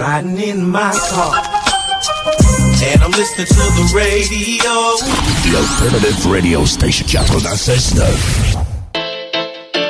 Riding in my car. And I'm listening to the radio. The Alternative Radio Station 96.9.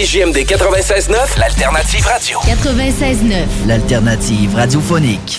CJMD 96.9, l'alternative radio. 96.9. L'alternative radiophonique.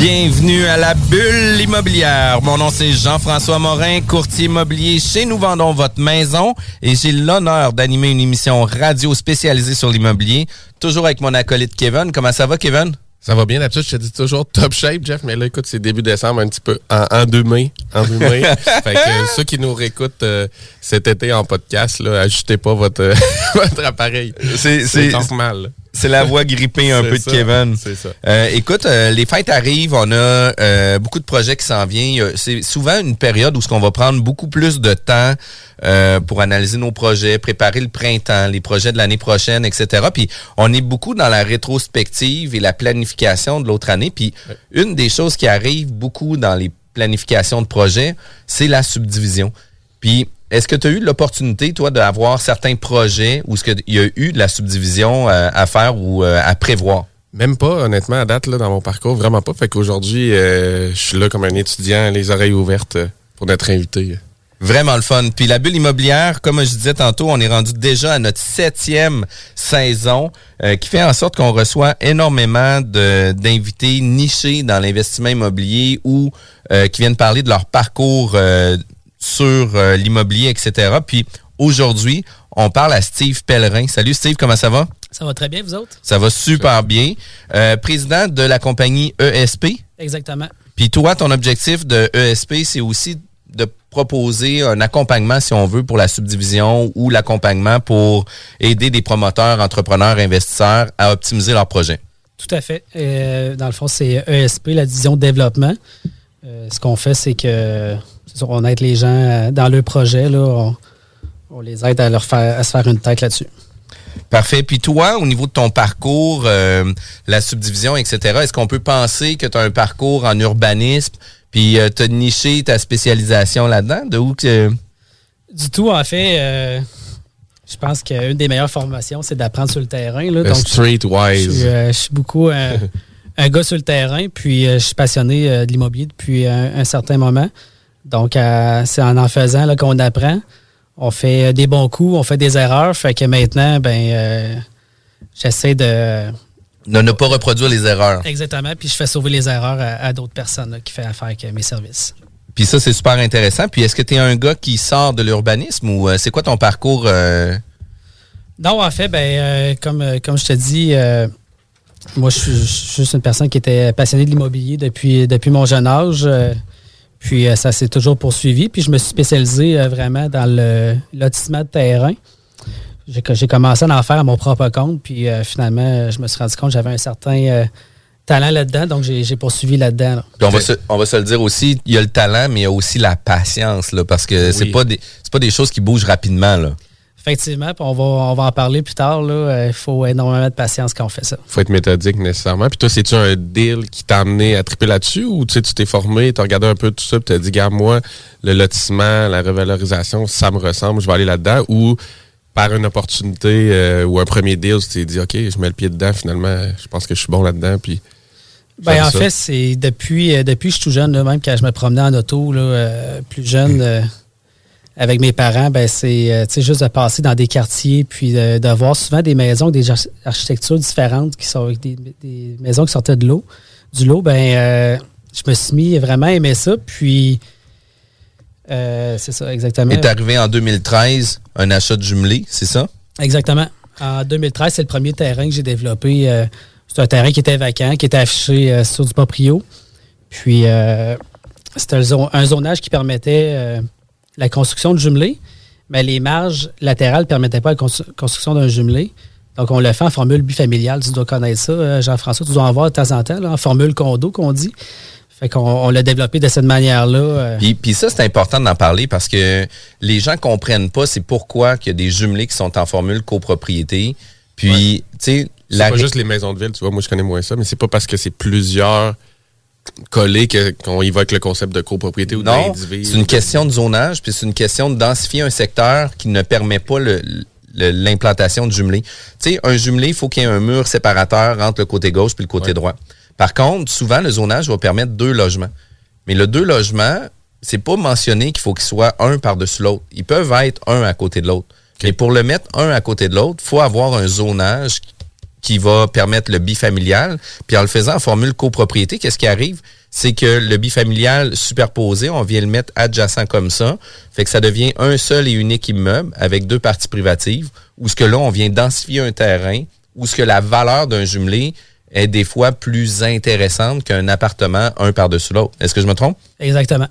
Bienvenue à la bulle immobilière. Mon nom c'est Jean-François Morin, courtier immobilier chez Nous Vendons Votre Maison et j'ai l'honneur d'animer une émission radio spécialisée sur l'immobilier, toujours avec mon acolyte Kevin. Comment ça va Kevin? Ça va bien, d'habitude, je te dis toujours top shape, Jeff, mais là, écoute, c'est début décembre, un petit peu en, en deux mai. En deux mai. fait que euh, ceux qui nous réécoutent euh, cet été en podcast, là, ajustez pas votre, votre appareil. C'est- normal. C'est la voix grippée un peu de Kevin. c'est ça. Euh, écoute, euh, les fêtes arrivent, on a euh, beaucoup de projets qui s'en viennent. C'est souvent une période où ce qu'on va prendre beaucoup plus de temps euh, pour analyser nos projets, préparer le printemps, les projets de l'année prochaine, etc. Puis on est beaucoup dans la rétrospective et la planification de l'autre année. Puis une des choses qui arrive beaucoup dans les planifications de projets, c'est la subdivision. Puis, est-ce que tu as eu l'opportunité, toi, d'avoir certains projets où il y a eu de la subdivision euh, à faire ou euh, à prévoir? Même pas, honnêtement, à date, là, dans mon parcours, vraiment pas. Fait qu'aujourd'hui, euh, je suis là comme un étudiant, les oreilles ouvertes pour notre invité. Vraiment le fun. Puis la bulle immobilière, comme je disais tantôt, on est rendu déjà à notre septième saison, euh, qui fait en sorte qu'on reçoit énormément d'invités nichés dans l'investissement immobilier ou euh, qui viennent parler de leur parcours euh, sur euh, l'immobilier, etc. Puis aujourd'hui, on parle à Steve Pellerin. Salut Steve, comment ça va? Ça va très bien, vous autres? Ça va super bien. Euh, président de la compagnie ESP. Exactement. Puis toi, ton objectif de ESP, c'est aussi de proposer un accompagnement, si on veut, pour la subdivision ou l'accompagnement pour aider des promoteurs, entrepreneurs, investisseurs à optimiser leurs projets. Tout à fait. Euh, dans le fond, c'est ESP, la division développement. Euh, ce qu'on fait, c'est que on aide les gens euh, dans leur projet. Là, on, on les aide à, leur faire, à se faire une tête là-dessus. Parfait. Puis toi, au niveau de ton parcours, euh, la subdivision, etc., est-ce qu'on peut penser que tu as un parcours en urbanisme, puis tu as niché ta spécialisation là-dedans? De où que... Du tout, en fait, euh, je pense qu'une des meilleures formations, c'est d'apprendre sur le terrain. Là, Le donc, streetwise. Je, suis, euh, je suis beaucoup euh, un gars sur le terrain, puis je suis passionné de l'immobilier depuis un, certain moment. Donc, c'est en en faisant qu'on apprend. On fait des bons coups, on fait des erreurs. Fait que maintenant, ben, j'essaie de ne, ne pas reproduire les erreurs. Exactement. Puis je fais sauver les erreurs à, d'autres personnes qui font affaire avec mes services. Puis ça, c'est super intéressant. Puis est-ce que tu es un gars qui sort de l'urbanisme ou euh, c'est quoi ton parcours? Euh? Non, en fait, ben, euh, comme, comme je te dis, moi, je suis juste une personne qui était passionnée de l'immobilier depuis, depuis mon jeune âge. Puis ça s'est toujours poursuivi. Puis je me suis spécialisé vraiment dans le lotissement de terrain j'ai commencé à en faire à mon propre compte, puis euh, finalement, je me suis rendu compte que j'avais un certain euh, talent là-dedans, donc j'ai poursuivi là-dedans. on, va se, on va se le dire aussi, il y a le talent, mais il y a aussi la patience, là, parce que c'est pas des pas des choses qui bougent rapidement. Là. Effectivement, puis on va, on va en parler plus tard. Euh, il faut énormément de patience quand on fait ça. Il faut être méthodique nécessairement. Puis toi, c'est-tu un deal qui t'a amené à triper là-dessus? Ou tu t'es formé, tu as regardé un peu tout ça, puis tu as dit, gars, moi, le lotissement, la revalorisation, ça me ressemble, je vais aller là-dedans? Ou par une opportunité euh, ou un premier deal, tu t'es dit, OK, je mets le pied dedans, finalement, je pense que je suis bon là-dedans. Puis, ben, en fait, c'est depuis, euh, depuis que je suis tout jeune, même quand je me promenais en auto, là, euh, plus jeune, avec mes parents, ben, c'est juste de passer dans des quartiers, puis de, voir souvent des maisons des architectures différentes, qui sont des, des maisons qui sortaient de l'eau. Du lot, ben, je me suis mis vraiment à aimer ça. Puis, euh, c'est ça, exactement. Est arrivé en 2013 un achat de jumelé, c'est ça? Exactement. En 2013, c'est le premier terrain que j'ai développé. Euh, c'est un terrain qui était vacant, qui était affiché euh, sur du proprio. Puis, c'était un zonage qui permettait la construction de jumelé, mais les marges latérales ne permettaient pas la construction d'un jumelé. Donc, on le fait en formule bifamiliale. Tu dois connaître ça, Jean-François. Tu dois en voir de temps en temps, en formule condo qu'on dit. Fait qu'on on, l'a développé de cette manière-là. Euh. Puis, ça, c'est important d'en parler parce que les gens comprennent pas c'est pourquoi qu'il y a des jumelés qui sont en formule copropriété. Puis, tu sais... C'est pas juste les maisons de ville, tu vois, moi je connais moins ça, mais c'est pas parce que c'est plusieurs collés qu'on y va avec le concept de copropriété ou Non, c'est une question de zonage, puis c'est une question de densifier un secteur qui ne permet pas l'implantation de jumelés. Tu sais, un jumelé, il faut qu'il y ait un mur séparateur entre le côté gauche puis le côté droit. Par contre, souvent, le zonage va permettre deux logements. Mais le deux logements, c'est pas mentionné qu'il faut qu'il soit un par-dessus l'autre. Ils peuvent être un à côté de l'autre. Mais pour le mettre un à côté de l'autre, il faut avoir un zonage qui va permettre le bifamilial. Puis en le faisant en formule copropriété, qu'est-ce qui arrive? C'est que le bifamilial superposé, on vient le mettre adjacent comme ça. Fait que ça devient un seul et unique immeuble avec deux parties privatives, où ce que là, on vient densifier un terrain, où ce que la valeur d'un jumelé est des fois plus intéressante qu'un appartement un par-dessus l'autre. Est-ce que je me trompe? Exactement.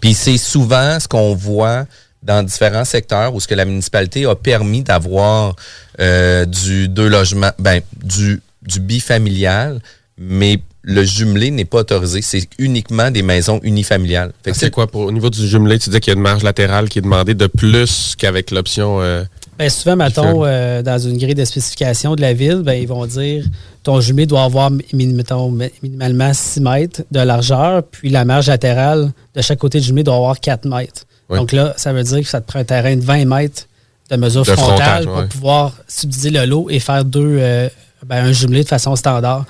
Puis c'est souvent ce qu'on voit dans différents secteurs où ce que la municipalité a permis d'avoir euh, du deux logements, ben du du bifamilial, mais le jumelé n'est pas autorisé. C'est uniquement des maisons unifamiliales. Ah, c'est quoi pour au niveau du jumelé, tu dis qu'il y a une marge latérale qui est demandée de plus qu'avec l'option. Euh, ben, souvent, mettons, euh, dans une grille de spécification de la ville, ben, ils vont dire ton jumelé doit avoir minimalement 6 mètres de largeur, puis la marge latérale de chaque côté du jumelé doit avoir 4 mètres. Donc là, ça veut dire que ça te prend un terrain de 20 mètres de mesure frontale pour pouvoir subdiviser le lot et faire deux, euh, ben, un jumelé de façon standard.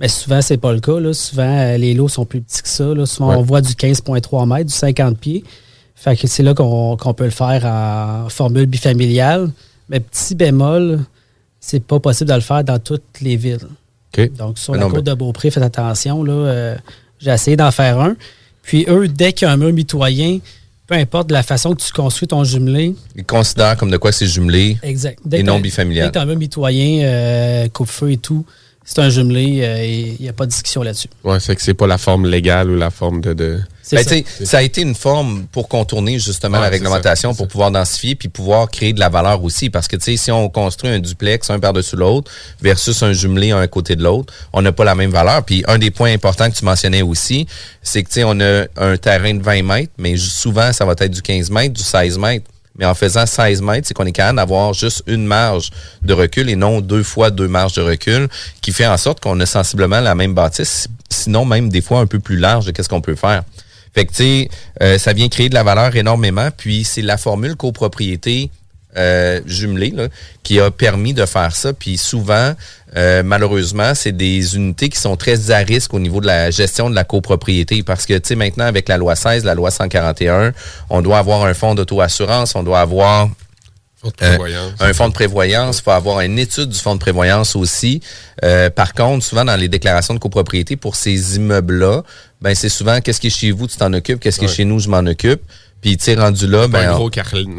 Mais souvent, c'est pas le cas. Souvent, euh, les lots sont plus petits que ça. Souvent, on voit du 15,3 mètres, du 50 pieds. Fait que c'est là qu'on peut le faire en formule bifamiliale. Mais petit bémol, c'est pas possible de le faire dans toutes les villes. Donc, sur la côte de Beaupré, faites attention. Là, euh, j'ai essayé d'en faire un. Puis eux, dès qu'il y a un mur mitoyen, peu importe la façon que tu construis ton jumelé. Ils considèrent comme de quoi c'est jumelé exact. et non bifamilial. Dès que tu as un mitoyen, euh, coupe-feu et tout, c'est un jumelé, euh, il n'y a pas de discussion là-dessus. Oui, c'est que c'est pas la forme légale ou la forme de. de... Ben, ça. ça. a été une forme pour contourner justement la réglementation, pour pouvoir densifier puis pouvoir créer de la valeur aussi. Parce que si on construit un duplex un par-dessus l'autre versus un jumelé un côté de l'autre, on n'a pas la même valeur. Puis un des points importants que tu mentionnais aussi, c'est que on a un terrain de 20 mètres, mais souvent ça va être du 15 mètres, du 16 mètres mais en faisant 16 mètres, c'est qu'on est capable d'avoir juste une marge de recul et non deux fois deux marges de recul, qui fait en sorte qu'on a sensiblement la même bâtisse, sinon même des fois un peu plus large de qu'est-ce qu'on peut faire. Fait que, tu sais, euh, ça vient créer de la valeur énormément, puis c'est la formule copropriété euh, jumelé là, qui a permis de faire ça. Puis souvent, euh, malheureusement, c'est des unités qui sont très à risque au niveau de la gestion de la copropriété parce que, tu sais, maintenant, avec la loi 16, la loi 141, on doit avoir un fonds d'auto-assurance, on doit avoir euh, un fonds de prévoyance, il faut avoir une étude du fonds de prévoyance aussi. Euh, par contre, souvent dans les déclarations de copropriété pour ces immeubles-là, ben c'est souvent qu'est-ce qui est chez vous, tu t'en occupes, qu'est-ce qui est chez nous, je m'en occupe. Puis, tu sais, rendu là, ben. Un gros,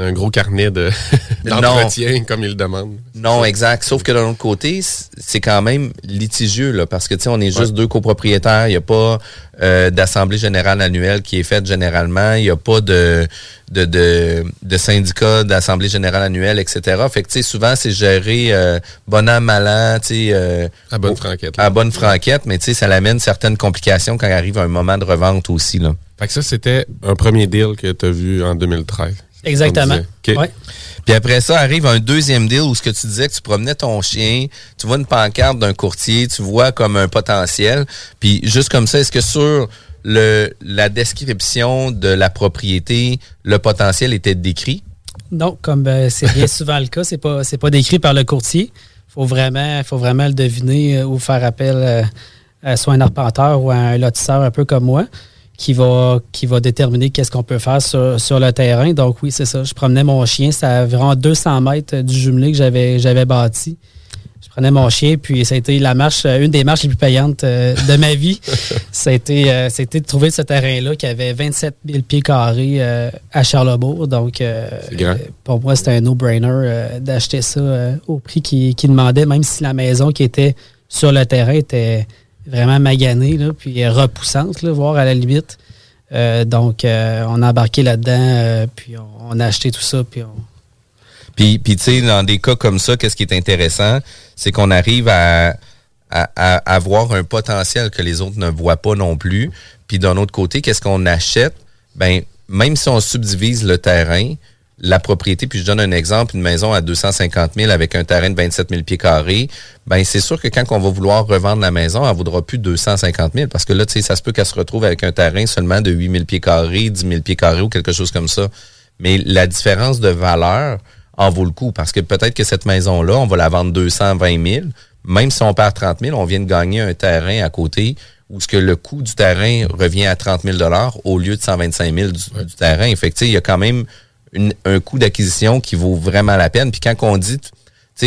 un gros carnet de, d'entretien, comme il demande. Non, exact. Sauf que de l'autre côté, c'est quand même litigieux, là, parce que, tu sais, on est juste deux copropriétaires. Il n'y a pas euh, d'assemblée générale annuelle qui est faite généralement. Il n'y a pas de, de, de, de syndicat d'assemblée générale annuelle, etc. Fait que, tu sais, souvent, c'est géré euh, bon an, mal an, tu sais. Euh, à bonne franquette. À bonne franquette, mais, tu sais, ça l'amène certaines complications quand il arrive un moment de revente aussi, là. Fait que ça, c'était un premier deal que tu as vu en 2013. Exactement. Puis après ça, arrive un deuxième deal où ce que tu disais que tu promenais ton chien, tu vois une pancarte d'un courtier, tu vois comme un potentiel. Puis juste comme ça, est-ce que sur le, la description de la propriété, le potentiel était décrit? Non, comme euh, c'est bien souvent le cas, c'est pas c'est pas décrit par le courtier. Faut vraiment, faut vraiment le deviner euh, ou faire appel euh, à soit un arpenteur ou à un lotisseur un peu comme moi qui va, qui va déterminer qu'est-ce qu'on peut faire sur, sur, le terrain. Donc oui, c'est ça. Je promenais mon chien. C'était à environ 200 mètres du jumelé que j'avais, j'avais bâti. Je prenais mon chien, puis ça a été la marche, une des marches les plus payantes euh, de ma vie. ça, a été, euh, de trouver ce terrain-là qui avait 27 000 pieds carrés euh, à Charlebourg. Donc, pour moi, c'était un no-brainer d'acheter ça au prix qu'il qui demandait, même si la maison qui était sur le terrain était vraiment maganée, là, puis repoussante, là, voire à la limite. Euh, donc, euh, on a embarqué là-dedans, euh, puis on, a acheté tout ça, puis on... Puis, puis tu sais, dans des cas comme ça, qu'est-ce qui est intéressant, c'est qu'on arrive à, avoir un potentiel que les autres ne voient pas non plus. Puis d'un autre côté, qu'est-ce qu'on achète? Ben, même si on subdivise le terrain, la propriété, puis je donne un exemple, une maison à 250 000 avec un terrain de 27 000 pieds carrés, ben c'est sûr que quand on va vouloir revendre la maison, elle vaudra plus 250 000 parce que là, tu sais, ça se peut qu'elle se retrouve avec un terrain seulement de 8 000 pieds carrés, 10 000 pieds carrés ou quelque chose comme ça. Mais la différence de valeur en vaut le coup parce que peut-être que cette maison-là, on va la vendre 220 000. Même si on perd 30 000, on vient de gagner un terrain à côté où ce que le coût du terrain revient à 30 000 au lieu de 125 000 du, du terrain. Fait que, il y a quand même un coût d'acquisition qui vaut vraiment la peine. Puis quand on dit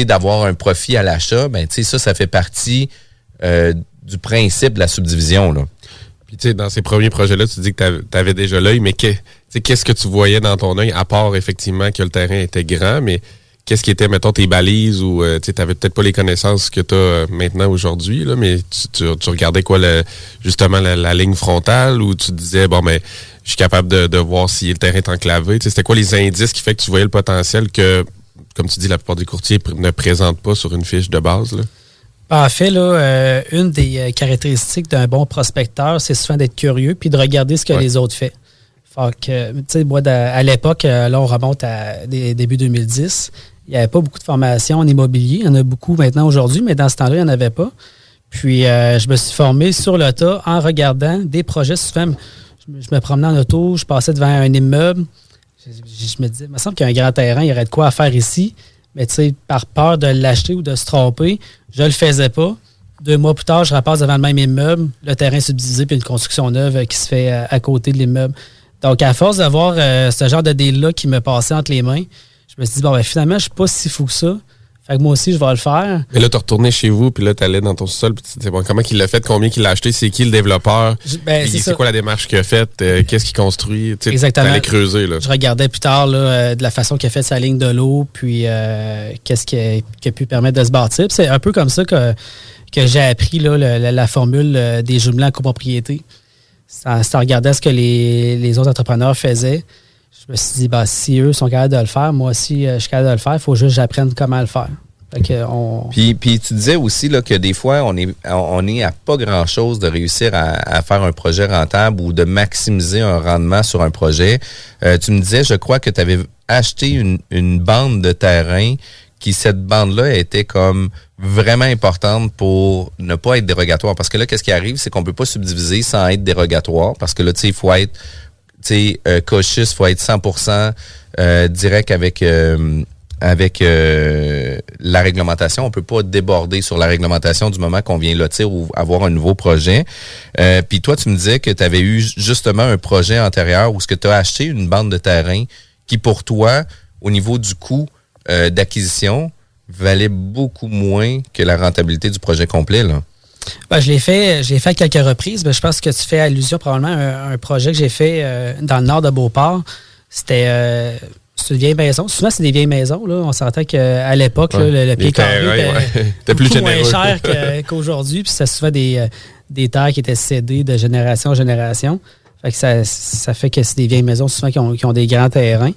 d'avoir un profit à l'achat, ben ça, ça fait partie euh, du principe de la subdivision. Là. Puis tu sais, dans ces premiers projets-là, tu dis que tu avais déjà l'œil, mais qu'est-ce que tu voyais dans ton œil, à part effectivement que le terrain était grand, mais qu'est-ce qui était, mettons, tes balises ou euh, tu n'avais peut-être pas les connaissances que tu as euh, maintenant aujourd'hui, mais tu, regardais quoi, le, justement, la, ligne frontale ou tu disais, bon, mais je suis capable de, voir si le terrain est enclavé. C'était quoi les indices qui fait que tu voyais le potentiel que, comme tu dis, la plupart des courtiers ne présentent pas sur une fiche de base? Là? En fait, là, euh, une des caractéristiques d'un bon prospecteur, c'est souvent d'être curieux puis de regarder ce que les autres font. Fait que, tu sais, moi, à l'époque, là, on remonte à début 2010 il n'y avait pas beaucoup de formations en immobilier. Il y en a beaucoup maintenant aujourd'hui, mais dans ce temps-là, il n'y en avait pas. Puis, euh, je me suis formé sur le tas en regardant des projets. Je me promenais en auto, je passais devant un immeuble. Je, me disais, il me semble qu'il y a un grand terrain, il y aurait de quoi faire ici. Mais tu sais, par peur de l'acheter ou de se tromper, je ne le faisais pas. Deux mois plus tard, je repasse devant le même immeuble, le terrain subdivisé, puis une construction neuve qui se fait à, côté de l'immeuble. Donc, à force d'avoir euh, ce genre de deal-là qui me passait entre les mains, je me suis dit, bon, ben, finalement, je suis pas si fou que ça. Fait que moi aussi, je vais le faire. Et là, tu retourné chez vous, puis là, tu allais dans ton sol, puis tu sais, bon, comment il l'a fait, combien il l'a acheté, c'est qui le développeur, ben, c'est quoi la démarche qu'il a faite, euh, qu'est-ce qu'il construit. Tu Exactement. allais creuser. Là. Je regardais plus tard là, euh, de la façon qu'il a fait sa ligne de l'eau, puis euh, qu'est-ce qui a, pu permettre de se bâtir. C'est un peu comme ça que, que j'ai appris là, la, formule des jumelants copropriété. Ça, ça regardait ce que les, les autres entrepreneurs faisaient je me suis dit, bah, si eux sont capables de le faire, moi aussi, euh, je suis capable de le faire. Il faut juste que j'apprenne comment le faire. puis, puis tu disais aussi là, que des fois, on est, on est à pas grand-chose de réussir à, faire un projet rentable ou de maximiser un rendement sur un projet. Euh, tu me disais, je crois que tu avais acheté une, une bande de terrain qui, cette bande-là, était comme vraiment importante pour ne pas être dérogatoire. Parce que là, qu'est-ce qui arrive, c'est qu'on peut pas subdiviser sans être dérogatoire. Parce que là, tu sais, il faut être tu sais, euh, il faut être 100% euh, direct avec euh, avec la réglementation. On peut pas déborder sur la réglementation du moment qu'on vient lotir ou avoir un nouveau projet. Puis toi, tu me disais que tu avais eu justement un projet antérieur où ce que tu as acheté une bande de terrain qui, pour toi, au niveau du coût d'acquisition, valait beaucoup moins que la rentabilité du projet complet. Ben, je l'ai fait, j'ai fait à quelques reprises. Ben, je pense que tu fais allusion probablement à un, projet que j'ai fait euh, dans le nord de Beauport. C'était euh, une vieille maison. Souvent, c'est des vieilles maisons. Là. On s'entend qu'à l'époque, le, pied carré était, plus moins cher qu'aujourd'hui. puis c'est souvent des, euh, des terres qui étaient cédées de génération en génération. Fait que ça, ça fait que c'est des vieilles maisons souvent qui ont, qui ont des grands terrains.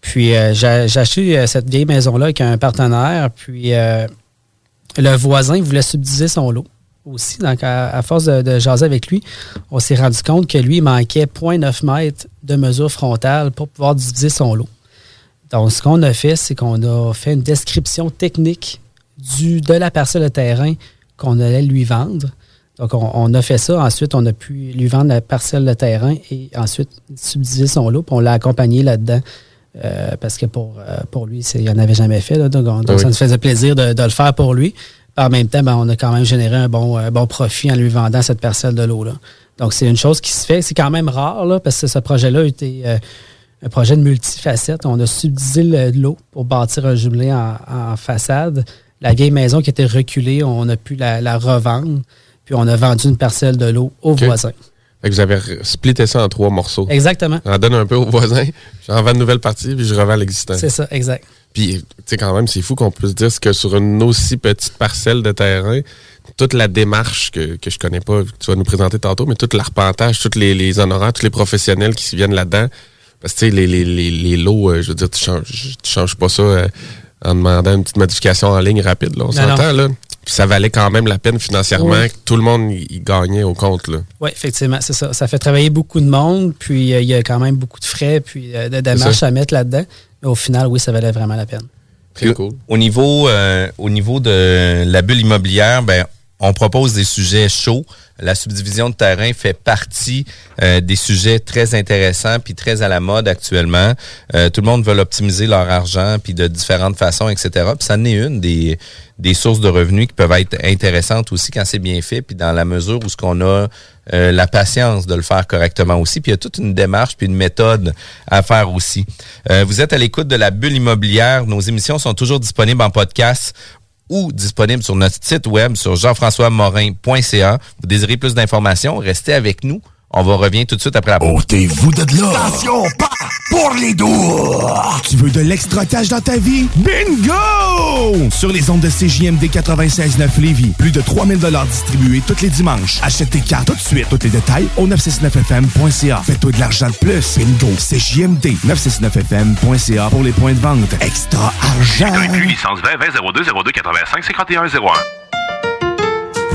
Puis j'ai acheté cette vieille maison-là avec un partenaire. Puis le voisin voulait subdiviser son lot aussi. Donc, à, force de, jaser avec lui, on s'est rendu compte que lui, il manquait 0.9 mètres de mesure frontale pour pouvoir diviser son lot. Donc, ce qu'on a fait, c'est qu'on a fait une description technique du, de la parcelle de terrain qu'on allait lui vendre. Donc, on, a fait ça. Ensuite, on a pu lui vendre la parcelle de terrain et ensuite subdiviser son lot. Puis on l'a accompagné là-dedans. Euh, parce que pour, euh, pour lui, il n'en avait jamais fait. donc, ah ça nous faisait plaisir de, de, le faire pour lui en même temps, ben, on a quand même généré un bon, euh, bon profit en lui vendant cette parcelle de l'eau-là. Donc, c'est une chose qui se fait. C'est quand même rare, là, parce que ce projet-là était euh, un projet de multifacette. On a subdivisé l'eau pour bâtir un jumelé en, façade. La vieille maison qui était reculée, on a pu la, revendre. Puis on a vendu une parcelle de l'eau aux voisins. Fait que vous avez splitté ça en trois morceaux. Exactement. J'en donne un peu aux voisins, j'en vends une nouvelle partie, puis je revends l'existant. C'est ça, exact. Puis, tu sais, quand même, c'est fou qu'on puisse dire que sur une aussi petite parcelle de terrain, toute la démarche que, que je connais pas, tu vas nous présenter tantôt, mais tout l'arpentage, tous les, les honoraires, tous les professionnels qui viennent là-dedans. Parce que, tu sais, les, les, les, lots, euh, je veux dire, tu changes, tu changes pas ça euh, en demandant une petite modification en ligne rapide, là. On s'entend, là. Puis ça valait quand même la peine financièrement. Tout le monde y, gagnait au compte. Là. Oui, effectivement, c'est ça. Ça fait travailler beaucoup de monde, puis euh, il y a quand même beaucoup de frais, puis de démarches à mettre là-dedans. Mais au final, oui, ça valait vraiment la peine. Très cool. Au niveau, euh, au niveau de la bulle immobilière, ben, on propose des sujets chauds. La subdivision de terrain fait partie euh, des sujets très intéressants puis très à la mode actuellement. Euh, tout le monde veut optimiser leur argent puis de différentes façons, etc. Puis ça en est une des, des sources de revenus qui peuvent être intéressantes aussi quand c'est bien fait puis dans la mesure où ce qu'on a euh, la patience de le faire correctement aussi. Puis il y a toute une démarche puis une méthode à faire aussi. vous êtes à l'écoute de la bulle immobilière. Nos émissions sont toujours disponibles en podcast ou disponible sur notre site web sur jean-françois-morin.ca. Vous désirez plus d'informations? Restez avec nous. On va revenir tout de suite après la pause. Ôtez-vous de là! Attention, pas pour les doux! Tu veux de l'extra cash dans ta vie? Bingo! Sur les ondes de CJMD 96.9 Lévis, plus de 3000 distribués tous les dimanches. Achète tes cartes tout de suite. Tous les détails au 969FM.ca. Fais-toi de l'argent de plus. Bingo! CJMD 969FM.ca pour les points de vente. Extra argent! licence 20 20 02 02 85 51 01.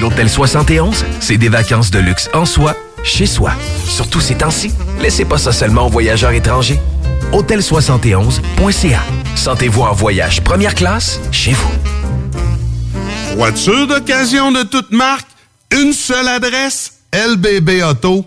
L'Hôtel 71, c'est des vacances de luxe en soi, chez soi. Surtout ces temps-ci, laissez pas ça seulement aux voyageurs étrangers. Hôtel71.ca. Sentez-vous en voyage première classe chez vous. Voiture d'occasion de toute marque, une seule adresse, LBB Auto.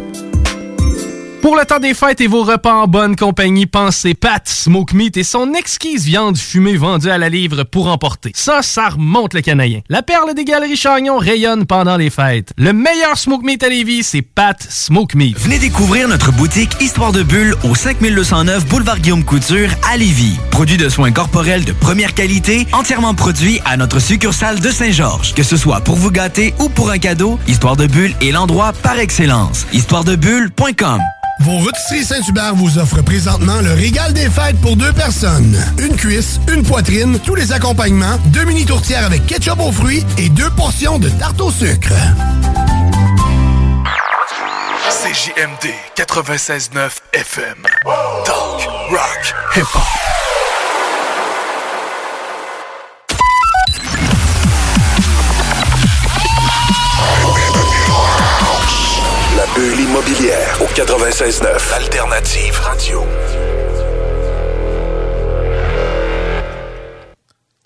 Pour le temps des fêtes et vos repas en bonne compagnie, pensez Pat Smoke Meat et son exquise viande fumée vendue à la livre pour emporter. Ça, ça remonte le canadien. La perle des galeries Chagnon rayonne pendant les fêtes. Le meilleur Smoke Meat à Lévis, c'est Pat Smoke Meat. Venez découvrir notre boutique Histoire de Bulle au 5209 Boulevard Guillaume Couture à Lévis. Produit de soins corporels de première qualité, entièrement produit à notre succursale de Saint-Georges. Que ce soit pour vous gâter ou pour un cadeau, Histoire de Bulle est l'endroit par excellence. Histoiredebulle.com Vos rôtisseries Saint-Hubert vous offrent présentement le régal des fêtes pour deux personnes. Une cuisse, une poitrine, tous les accompagnements, deux mini tourtières avec ketchup aux fruits et deux portions de tarte au sucre. CJMD 96.9 FM. Talk, rock, hip-hop. Bulle immobilière au 96.9 Alternative Radio.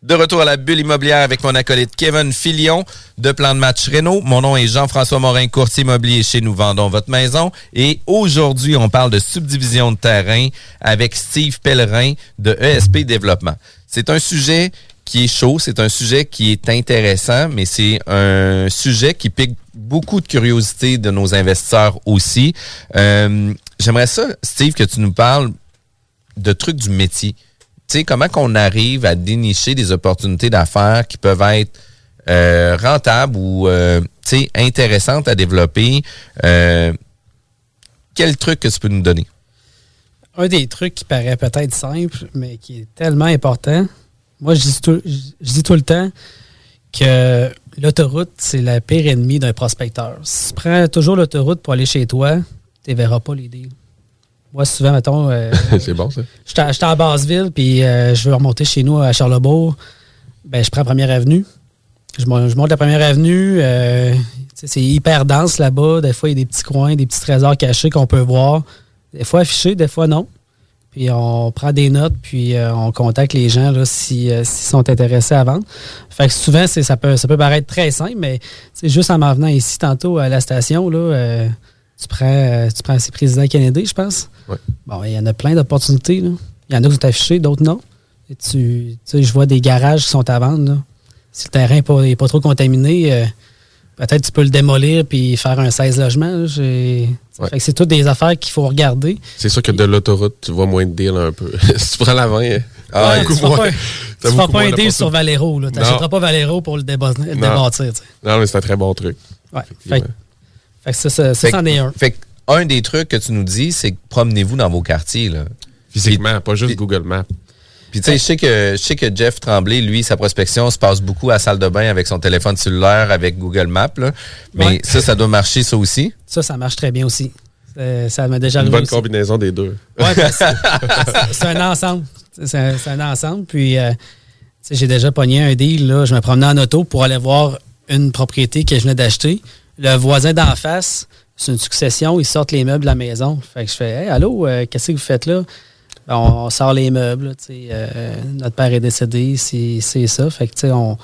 De retour à la bulle immobilière avec mon acolyte Kevin Filion de Plan de Match Renault. Mon nom est Jean-François Morin, courtier immobilier chez Nous Vendons Votre Maison. Et aujourd'hui, on parle de subdivision de terrain avec Steve Pellerin de ESP Développement. C'est un sujet qui est chaud, c'est un sujet qui est intéressant, mais c'est un sujet qui pique beaucoup de curiosité de nos investisseurs aussi. Euh, J'aimerais ça, Steve, que tu nous parles de trucs du métier. Tu sais, comment qu'on arrive à dénicher des opportunités d'affaires qui peuvent être euh, rentables ou euh, intéressantes à développer. Euh, quel truc que tu peux nous donner? Un des trucs qui paraît peut-être simple, mais qui est tellement important. Moi, je dis tout, je dis tout le temps que l'autoroute, c'est la pire ennemie d'un prospecteur. Si tu prends toujours l'autoroute pour aller chez toi, tu ne verras pas les deals. Moi, souvent, mettons. euh, c'est bon, ça. J'étais à Basseville, puis euh, je veux remonter chez nous à Charlebourg. Ben, je prends Première Avenue. Je, mon- je monte la Première Avenue. euh, c'est hyper dense là-bas. Des fois, il y a des petits coins, des petits trésors cachés qu'on peut voir. Des fois affichés, des fois non. Puis on prend des notes, puis euh, on contacte les gens euh, s'ils sont intéressés à vendre. Fait que souvent, c'est, ça, peut, ça peut paraître très simple, mais c'est juste en m'en venant ici tantôt à la station, là, euh, tu prends, euh, tu prends ces présidents Kennedy, je pense. Ouais. Bon, il y en a plein d'opportunités. là. Il y en a qui sont affichés, d'autres non. Et tu, tu sais, je vois des garages qui sont à vendre. là. Si le terrain n'est pas, est pas trop contaminé, euh, peut-être tu peux le démolir puis faire un 16 logements. Ouais. C'est toutes des affaires qu'il faut regarder. C'est sûr que de l'autoroute, tu vois moins de deals un peu. si tu prends la 20, Ouais, ah, tu feras pas, tu feras pas un deal sur Valero. Tu n'achèteras pas Valero pour le, déba- le Non. débâtir. Non, mais c'est un très bon truc. Ouais. Fait, que- fait que ça, ça, ça, Fait c'en est un. Fait que un des trucs que tu nous dis, c'est que promenez-vous dans vos quartiers. Là. Physiquement, pas juste Google Maps. Puis tu sais, je sais que je sais que Jeff Tremblay, lui, sa prospection se passe beaucoup à la salle de bain avec son téléphone cellulaire, avec Google Maps. là. Mais Ouais. ça, ça doit marcher, ça aussi. Ça, ça marche très bien aussi. Euh, ça m'a déjà Une bonne aussi. combinaison des deux. Ouais, ben, c'est- c'est un ensemble. C'est un, ensemble. Puis, euh, tu sais, j'ai déjà pogné un deal. Là. Je me promenais en auto pour aller voir une propriété que je venais d'acheter. Le voisin d'en face, c'est une succession. Ils sortent les meubles de la maison. Fait que je fais Hey, allô, euh, qu'est-ce que vous faites là? Ben, on, on sort les meubles. là, euh, notre père est décédé, c'est c'est ça. Fait que, tu sais, on.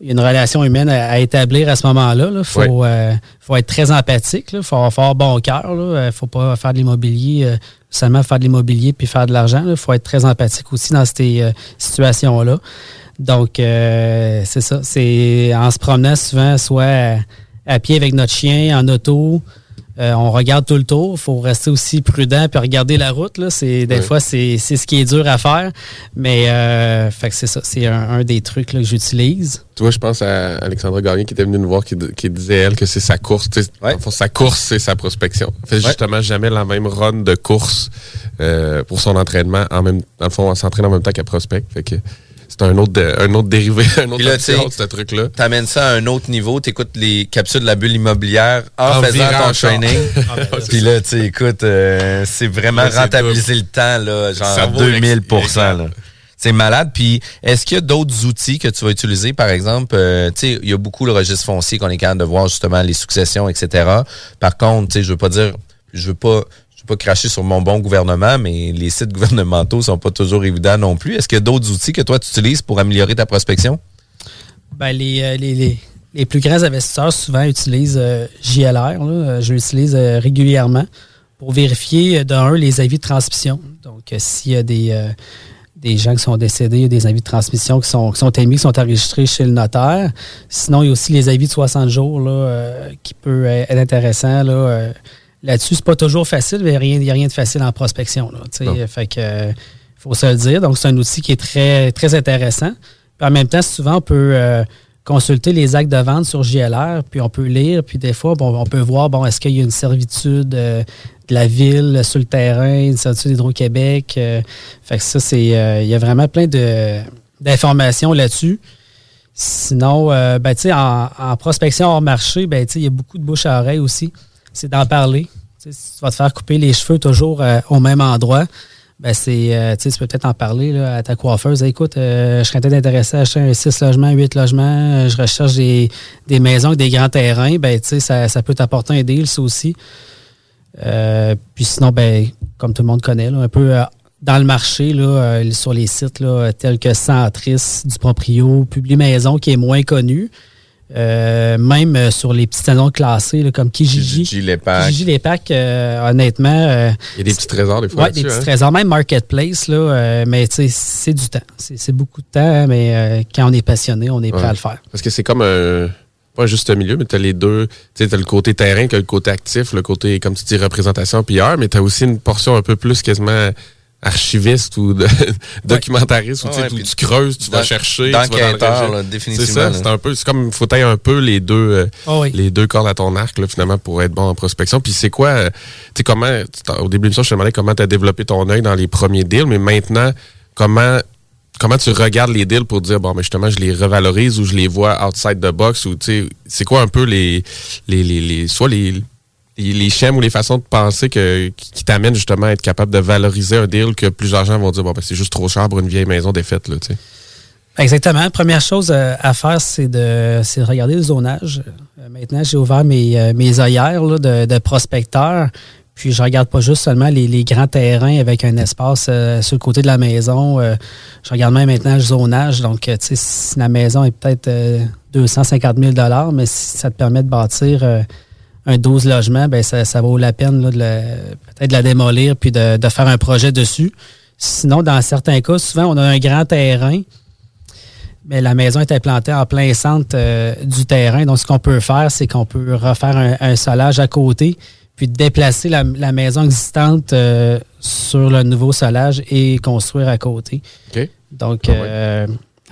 Il y a une relation humaine à, à établir à ce moment-là. Il faut, euh, faut être très empathique. Il faut avoir bon cœur. Il ne faut pas faire de l'immobilier, euh, seulement faire de l'immobilier puis faire de l'argent. Il faut être très empathique aussi dans ces euh, situations-là. Donc, euh, c'est ça. C'est en se promenant souvent, soit à, à pied avec notre chien, en auto. Euh, on regarde tout le tour. Il faut rester aussi prudent puis regarder la route. Là. C'est, des fois, c'est, c'est ce qui est dur à faire. Mais euh, fait que c'est ça. C'est un, un des trucs là, que j'utilise. Tu vois, je pense à Alexandra Gagné qui était venue nous voir, qui, qui disait, elle, que c'est sa course. Sa course, c'est sa prospection. Elle fait justement jamais la même run de course euh, pour son entraînement. En même, dans le fond, elle s'entraîne en même temps qu'elle prospecte. Fait que c'est un autre, de- un autre dérivé, un autre là, option ce truc-là. T'amènes ça à un autre niveau, t'écoutes les capsules de la bulle immobilière en, En faisant ton training. Ah, ben Puis là, tu sais, écoute, euh, c'est vraiment Là, c'est rentabiliser le temps, là, genre Cerveau 2000 ex- là. C'est malade. Puis, est-ce qu'il y a d'autres outils que tu vas utiliser? Par exemple, euh, tu sais, il y a beaucoup le registre foncier qu'on est capable de voir, justement, les successions, etc. Par contre, tu sais, je veux pas dire, je veux pas, je veux pas cracher sur mon bon gouvernement, mais les sites gouvernementaux sont pas toujours évidents non plus. Est-ce qu'il y a d'autres outils que toi, tu utilises pour améliorer ta prospection? Ben, les, euh, les, les, les plus grands investisseurs souvent utilisent euh, JLR. Euh, Je l'utilise régulièrement pour vérifier, d'un, les avis de transmission. Donc, s'il y a des, des gens qui sont décédés, il y a des avis de transmission qui sont, qui sont émis, qui sont enregistrés chez le notaire. Sinon, il y a aussi les avis de 60 jours là, qui peut être intéressant. Là, Là-dessus, c'est pas toujours facile, mais il n'y a rien de facile en prospection. Là, fait que, euh, faut se le dire. Donc, c'est un outil qui est très, très intéressant. Puis en même temps, souvent, on peut euh, consulter les actes de vente sur JLR, puis on peut lire, puis des fois, bon, on peut voir, bon, est-ce qu'il y a une servitude euh, de la ville, sur le terrain, du statut d'Hydro-Québec. Euh, fait que ça, c'est. Il y a vraiment plein de d'informations là-dessus. Sinon, ben, en, en prospection hors marché, ben, il y a beaucoup de bouche à oreille aussi. C'est d'en parler. Si tu vas te faire couper les cheveux toujours euh, au même endroit, ben, c'est, euh, tu peux peut-être en parler à ta coiffeuse. Écoute, euh, je serais peut-être intéressé à acheter un 6 logements, 8 logements. Je recherche des, des maisons avec des grands terrains. Ben, ça, ça peut t'apporter un deal, aussi. Puis sinon, ben, comme tout le monde connaît, un peu dans le marché, là, sur les sites là, tels que Centris, du Proprio, Publi Maison, qui est moins connu. Euh, même euh, sur les petits salons classés là, comme Kijiji. Kijiji, les packs. Kijiji, les packs, euh, honnêtement. euh, Il y a des petits trésors des fois. Ouais, des petits hein. trésors, même Marketplace, là, euh, mais c'est du temps. C'est beaucoup de temps, hein, mais euh, quand on est passionné, on est prêt Ouais. à le faire. Parce que c'est comme un. Pas juste un milieu, mais tu as les deux. Tu as le côté terrain, tu as le côté actif, le côté, comme tu dis, représentation PR, mais tu as aussi une portion un peu plus quasiment archiviste ou de, documentariste où tu sais, Ouais, où tu creuses, tu vas chercher. dans définitivement, C'est ça, c'est un peu, c'est comme, faut tailler un peu les deux, euh, Ah oui. les deux cordes à ton arc, là, finalement, pour être bon en prospection. Puis c'est quoi, euh, tu sais, comment, au début de l'émission, je te demandais comment tu as développé ton œil dans les premiers deals, mais maintenant, comment, comment tu regardes les deals pour dire, bon, mais justement, je les revalorise ou je les vois outside the box ou, tu sais, c'est quoi un peu les, les, les, les- soit les, les, les schèmes ou les façons de penser qui, t'amènent justement à être capable de valoriser un deal que plusieurs gens vont dire, bon, ben, c'est juste trop cher pour une vieille maison défaite, là, tu sais. Exactement. Première chose euh, à faire, c'est de, de regarder le zonage. Euh, maintenant, j'ai ouvert mes, euh, mes œillères là, de, de prospecteur. Puis, je regarde pas juste seulement les, les grands terrains avec un espace sur le côté de la maison. Je regarde même maintenant le zonage. Donc, si la maison est peut-être euh, 250 000 mais si ça te permet de bâtir un 12 logements, ben ça, ça vaut la peine là, de le- peut-être de la démolir puis de, de faire un projet dessus. Sinon, dans certains cas, souvent, on a un grand terrain, mais la maison est implantée en plein centre euh, du terrain. Donc, ce qu'on peut faire, c'est qu'on peut refaire un, un solage à côté, puis déplacer la, la maison existante euh, sur le nouveau solage et construire à côté. OK. Donc, euh,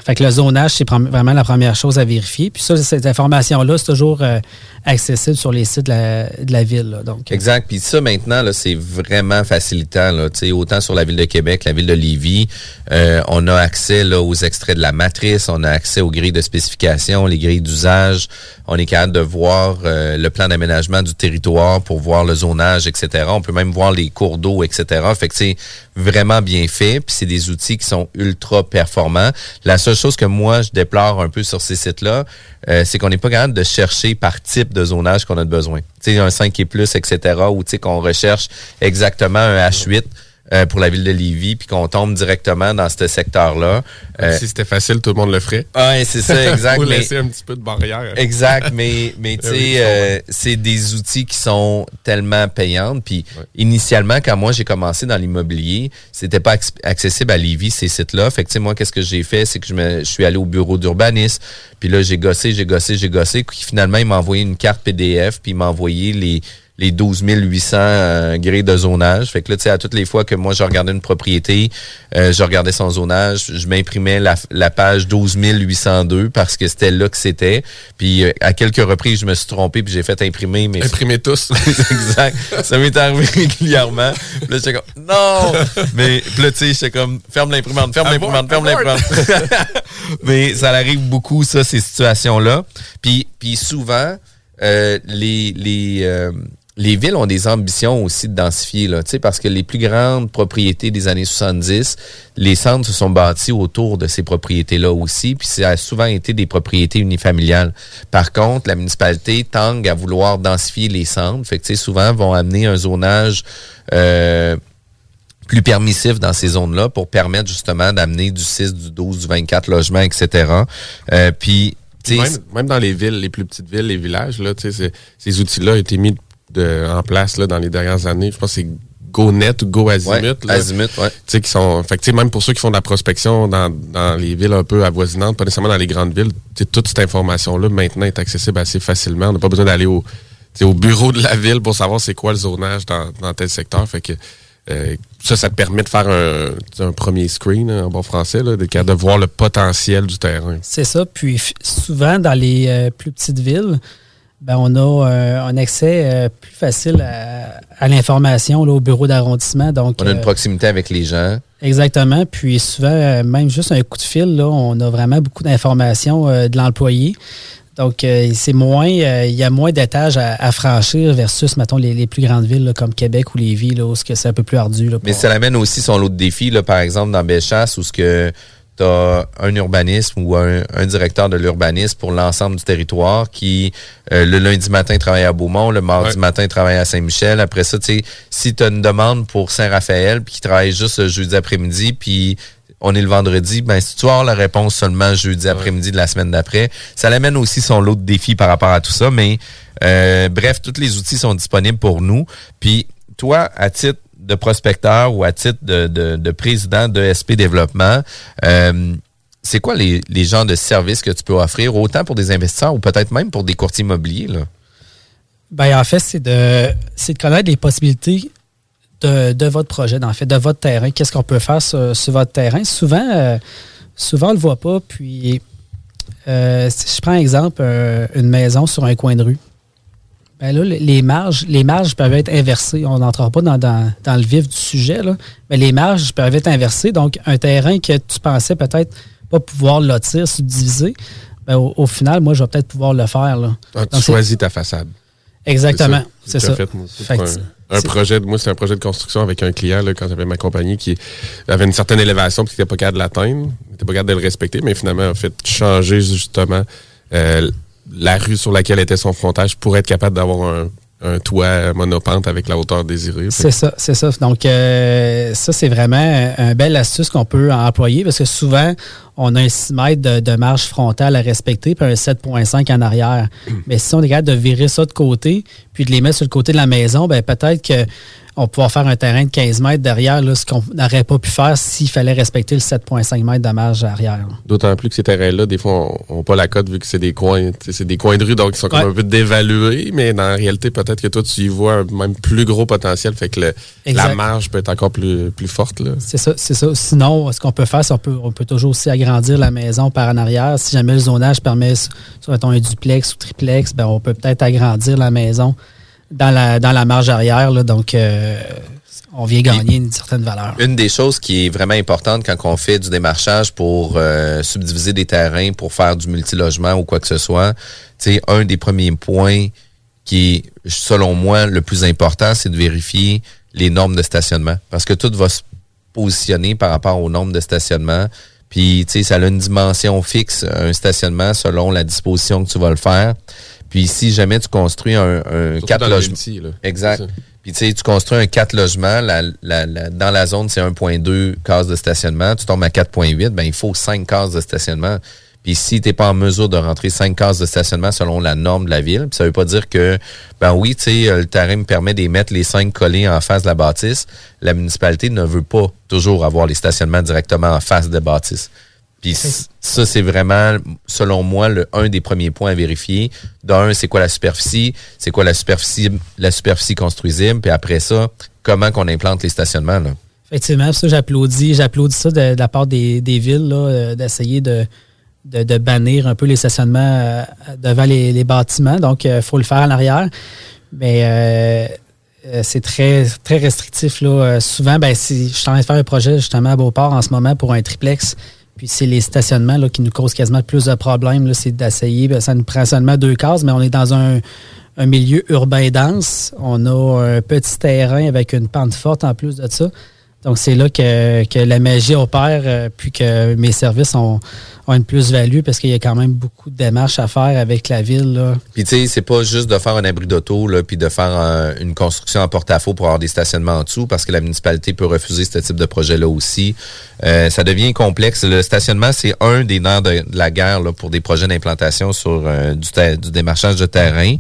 fait que le zonage, c'est vraiment la première chose à vérifier. Puis ça, cette information-là, c'est toujours euh, accessible sur les sites de la, ville. Donc, Exact. Puis ça, maintenant, c'est vraiment facilitant. Autant sur la ville de Québec, la ville de Lévis, euh, on a accès aux extraits de la matrice, on a accès aux grilles de spécification, les grilles d'usage. On est capable de voir euh, le plan d'aménagement du territoire pour voir le zonage, etc. On peut même voir les cours d'eau, etc. Fait que c'est vraiment bien fait. Puis c'est des outils qui sont ultra performants. La seule chose que moi, je déplore un peu sur ces sites-là, euh, c'est qu'on n'est pas capable de chercher par type de zonage qu'on a de besoin. Tu sais, un 5 et plus, etc., ou tu sais, qu'on recherche exactement un H8 euh, pour la ville de Lévis, puis qu'on tombe directement dans ce secteur-là. Euh, si c'était facile, tout le monde le ferait. Ouais, c'est ça, exact. Mais- laisser un petit peu de barrière. Exact, mais, mais tu Ah oui, sais, euh, c'est des outils qui sont tellement payants. Puis initialement, quand moi j'ai commencé dans l'immobilier, c'était pas acc- accessible à Lévis, ces sites-là. Fait que tu sais, moi, qu'est-ce que j'ai fait? C'est que je, me, je suis allé au bureau d'urbanisme, puis là, j'ai gossé, j'ai gossé, j'ai gossé. Puis finalement, il m'a envoyé une carte PDF, puis il m'a envoyé les les 12 800 euh, grilles de zonage. Fait que là, tu sais, à toutes les fois que moi, je regardais une propriété, euh, je regardais son zonage, je m'imprimais la, la page 12 802 parce que c'était là que c'était. Puis euh, à quelques reprises, je me suis trompé puis j'ai fait imprimer. Mais Imprimer tous. exact. Ça m'est arrivé régulièrement. Puis là, j'étais comme, non! Mais puis là, tu sais, j'étais comme, ferme l'imprimante, ferme Abort, l'imprimante, ferme abort. l'imprimante. Mais ça arrive beaucoup, ça, ces situations-là. Puis, puis souvent, euh, les, les, euh, les villes ont des ambitions aussi de densifier, là, parce que les plus grandes propriétés des années 70, les centres se sont bâtis autour de ces propriétés-là aussi, puis ça a souvent été des propriétés unifamiliales. Par contre, la municipalité tangue à vouloir densifier les centres, fait que, souvent vont amener un zonage euh, plus permissif dans ces zones-là pour permettre justement d'amener du 6, du 12, du 24 logements, etc. Euh, Même, même dans les villes, les plus petites villes, les villages, là, ces outils-là ont été mis de- en place là, dans les dernières années. Je pense que c'est GoNet ou GoAzimut. Ouais, là. Azimut, ouais. Tu sais, qui sont, fait que, tu sais, même pour ceux qui font de la prospection dans, dans les villes un peu avoisinantes, pas nécessairement dans les grandes villes, tu sais, toute cette information-là maintenant est accessible assez facilement. On n'a pas besoin d'aller au, tu sais, au bureau de la ville pour savoir c'est quoi le zonage dans, dans tel secteur. Fait que euh, ça, ça te permet de faire un, tu sais, un premier screen hein, en bon français, là, de, de voir le potentiel du terrain. C'est ça. Puis souvent, dans les euh, plus petites villes, ben, on a euh, un accès euh, plus facile à, l'information au bureau d'arrondissement. Donc, on a une euh, proximité avec les gens. Exactement. Puis souvent, même juste un coup de fil, là, on a vraiment beaucoup d'informations de l'employé. Donc, c'est moins, il y a moins d'étages à, franchir versus, mettons, les, plus grandes villes comme Québec ou Lévis, là, où c'est un peu plus ardu. Mais ça l'amène aussi son lot de défis, là, par exemple, dans Bellechasse, où ce que tu as un urbanisme ou un, directeur de l'urbanisme pour l'ensemble du territoire qui, euh, le lundi matin, travaille à Beaumont, le mardi matin, travaille à Saint-Michel. Après ça, tu sais, si tu as une demande pour Saint-Raphaël, puis qui travaille juste le jeudi après-midi, puis on est le vendredi, ben si tu as la réponse seulement jeudi après-midi de la semaine d'après, ça l'amène aussi son lot de défis par rapport à tout ça. Mais euh, bref, tous les outils sont disponibles pour nous. Puis toi, à titre de prospecteur ou à titre de, de, président de SP Développement, euh, c'est quoi les, les genres de services que tu peux offrir, autant pour des investisseurs ou peut-être même pour des courtiers immobiliers? Là? Ben, en fait, c'est de, de connaître les possibilités de, votre projet, en fait, de votre terrain. Qu'est-ce qu'on peut faire sur, votre terrain? Souvent, euh, souvent, on ne le voit pas. Puis, euh, si je prends un exemple, une maison sur un coin de rue. Ben là, les marges, les marges peuvent être inversées. On n'entrera pas dans, le vif du sujet, là, mais les marges peuvent être inversées. Donc, un terrain que tu pensais peut-être pas pouvoir lotir, subdiviser, ben, au, final, moi, je vais peut-être pouvoir le faire. Là. Ah, tu choisis ta façade. Exactement, c'est ça. un, projet, moi, c'est un projet de construction avec un client là, quand j'avais ma compagnie qui avait une certaine élévation et qui n'était pas capable de l'atteindre, n'était pas capable de le respecter, mais finalement, en fait, changer justement euh, la rue sur laquelle était son frontage pour être capable d'avoir un, toit monopente avec la hauteur désirée. C'est ça, c'est ça. Donc, euh, ça, c'est vraiment un, bel astuce qu'on peut employer parce que souvent, on a un 6 mètres de, marge frontale à respecter puis un 7,5 en arrière. Mais si on est capable de virer ça de côté puis de les mettre sur le côté de la maison, ben peut-être que on va pouvoir faire un terrain de 15 mètres derrière, là, ce qu'on n'aurait pas pu faire s'il fallait respecter le 7,5 mètres de marge arrière. D'autant plus que ces terrains-là, des fois, n'ont pas la cote vu que c'est des coins, c'est des coins de rue, donc ils sont comme un peu dévalués, mais dans la réalité, peut-être que toi, tu y vois un même plus gros potentiel, fait que la marge peut être encore plus, plus forte. C'est ça, c'est ça. Sinon, ce qu'on peut faire, c'est on peut, on peut toujours aussi agrandir la maison par en arrière. Si jamais le zonage permet, soit un duplex ou triplex, ben, on peut peut-être agrandir la maison dans la, dans la marge arrière. donc, euh, on vient gagner une certaine valeur. Une des choses qui est vraiment importante quand on fait du démarchage pour euh, subdiviser des terrains, pour faire du multilogement ou quoi que ce soit, c'est un des premiers points qui est, selon moi, le plus important, c'est de vérifier les normes de stationnement. Parce que tout va se positionner par rapport aux normes de stationnement. Puis, tu sais, ça a une dimension fixe, un stationnement, selon la disposition que tu vas le faire. Puis si jamais tu construis un, un 4 logements. Exact. Puis tu sais, tu construis un 4 logements, la, la, dans la zone, c'est 1.2 cases de stationnement. Tu tombes à 4.8, ben il faut 5 cases de stationnement. Puis si tu n'es pas en mesure de rentrer 5 cases de stationnement selon la norme de la ville, puis ça veut pas dire que, ben oui, tu sais, le terrain me permet de mettre les 5 collés en face de la bâtisse. La municipalité ne veut pas toujours avoir les stationnements directement en face de la bâtisse. Puis ça, c'est vraiment, selon moi, le, un des premiers points à vérifier. D'un, c'est quoi la superficie, c'est quoi la superficie, la superficie construisible, puis après ça, comment qu'on implante les stationnements. Là? Effectivement, ça, j'applaudis, j'applaudis ça de, la part des, villes, euh, d'essayer de, de, bannir un peu les stationnements euh, devant les, bâtiments. Donc, il euh, faut le faire en arrière. Mais c'est très, très restrictif. Là. souvent, ben, si je suis en train de faire un projet justement à Beauport en ce moment pour un triplex, puis c'est les stationnements là, qui nous causent quasiment plus de problèmes. C'est d'essayer. Ben, ça nous prend seulement deux cases, mais on est dans un, milieu urbain dense. On a un petit terrain avec une pente forte en plus de ça. Donc, c'est là que, que, la magie opère, euh, puis que mes services ont, une plus-value parce qu'il y a quand même beaucoup de démarches à faire avec la ville. Là. Puis tu sais, c'est pas juste de faire un abri d'auto puis de faire une construction en porte-à-faux pour avoir des stationnements en dessous parce que la municipalité peut refuser ce type de projet-là aussi. Euh, ça devient complexe. Le stationnement, c'est un des nerfs de, la guerre là, pour des projets d'implantation sur euh, du, démarchage de terrain.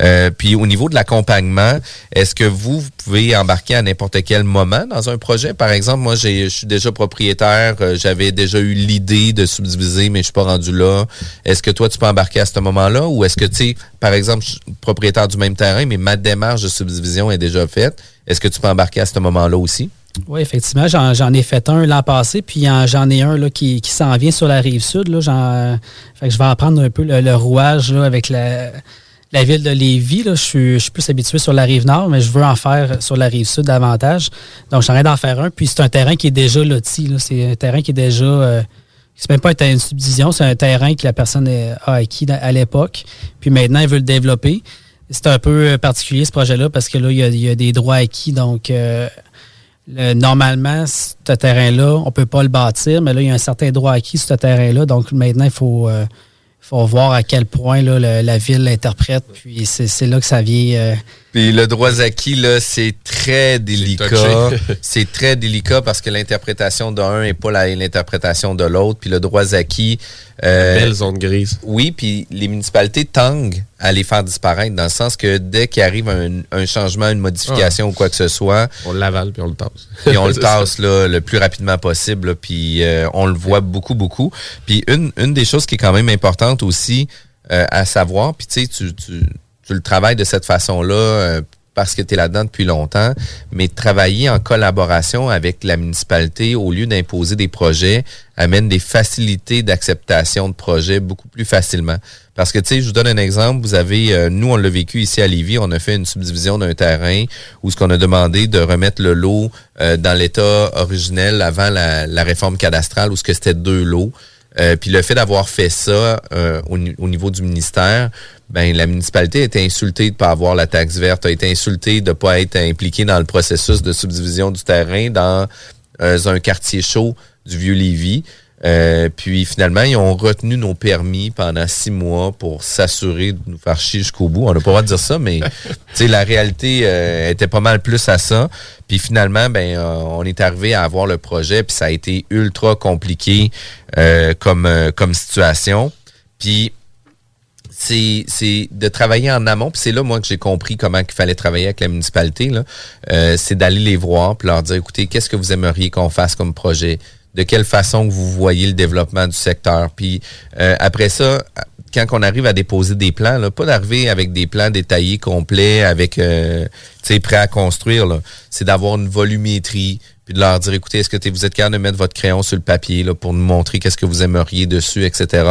Euh, puis au niveau de l'accompagnement, est-ce que vous, vous pouvez embarquer à n'importe quel moment dans un projet? Par exemple, moi, je suis déjà propriétaire, j'avais déjà eu l'idée de subdiviser mais je suis pas rendu là. Est-ce que toi, tu peux embarquer à ce moment-là? Ou est-ce que, tu sais, par exemple, je suis propriétaire du même terrain, mais ma démarche de subdivision est déjà faite. Est-ce que tu peux embarquer à ce moment-là aussi? Oui, effectivement. J'en ai fait un l'an passé, puis j'en ai un là, qui, s'en vient sur la rive sud. Là, je vais apprendre un peu le, rouage avec la, ville de Lévis, là, je, suis, plus habitué sur la rive nord, mais je veux en faire sur la rive sud davantage. Donc, j'en ai d'en faire un. Puis, c'est un terrain qui est déjà loti. C'est un terrain qui est déjà. euh, c'est même pas une subdivision, c'est un terrain que la personne a acquis à l'époque. Puis maintenant, elle veut le développer. C'est un peu euh, particulier ce projet-là parce que là, il y a, des droits acquis. Donc, euh, le- normalement, ce terrain-là, on peut pas le bâtir, mais là, il y a un certain droit acquis sur ce terrain-là. Donc maintenant, il faut, euh, faut voir à quel point là, la ville l'interprète. Puis c'est c'est là que ça vient. euh, Puis le droit acquis, là, c'est très délicat. C'est très délicat parce que l'interprétation d'un n'est pas l'interprétation de l'autre. Puis le droit acquis... euh, Belle zone grise. Oui, puis les municipalités tanguent à les faire disparaître dans le sens que dès qu'il arrive un, un changement, une modification ou quoi que ce soit... On l'avale puis on le tasse. Puis on le tasse là, le plus rapidement possible. là, puis euh, on le voit beaucoup, beaucoup. Puis une, une des choses qui est quand même importante aussi euh, à savoir, puis tu sais, tu, tu, le travailles de cette façon-là euh, parce que tu es là-dedans depuis longtemps, mais travailler en collaboration avec la municipalité au lieu d'imposer des projets amène des facilités d'acceptation de projets beaucoup plus facilement. Parce que, tu sais, je vous donne un exemple. Vous avez, euh, nous, on l'a vécu ici à Lévis. On a fait une subdivision d'un terrain où ce qu'on a demandé de remettre le lot euh, dans l'état originel avant la, la réforme cadastrale où ce que c'était deux lots. Euh, puis le fait d'avoir fait ça euh, au, au niveau du ministère, ben la municipalité a été insultée de pas avoir la taxe verte, a été insultée de pas être impliquée dans le processus de subdivision du terrain dans euh, un quartier chaud du vieux Lévis. Euh, puis finalement, ils ont retenu nos permis pendant six mois pour s'assurer de nous faire chier jusqu'au bout. On n'a pas le droit de dire ça, mais tu sais, la réalité euh, était pas mal plus à ça. Puis finalement, ben, euh, on est arrivé à avoir le projet, puis ça a été ultra compliqué euh, comme, comme situation. Puis c'est c'est de travailler en amont. Puis c'est là, moi, que j'ai compris comment il fallait travailler avec la municipalité. là. Euh, c'est d'aller les voir puis leur dire, écoutez, qu'est-ce que vous aimeriez qu'on fasse comme projet? De quelle façon vous voyez le développement du secteur? Puis euh, après ça, quand on arrive à déposer des plans, là, pas d'arriver avec des plans détaillés, complets, avec euh, sais, prêts à construire. là. C'est d'avoir une volumétrie, puis de leur dire, écoutez, est-ce que vous êtes capable de mettre votre crayon sur le papier là, pour nous montrer qu'est-ce que vous aimeriez dessus, etc.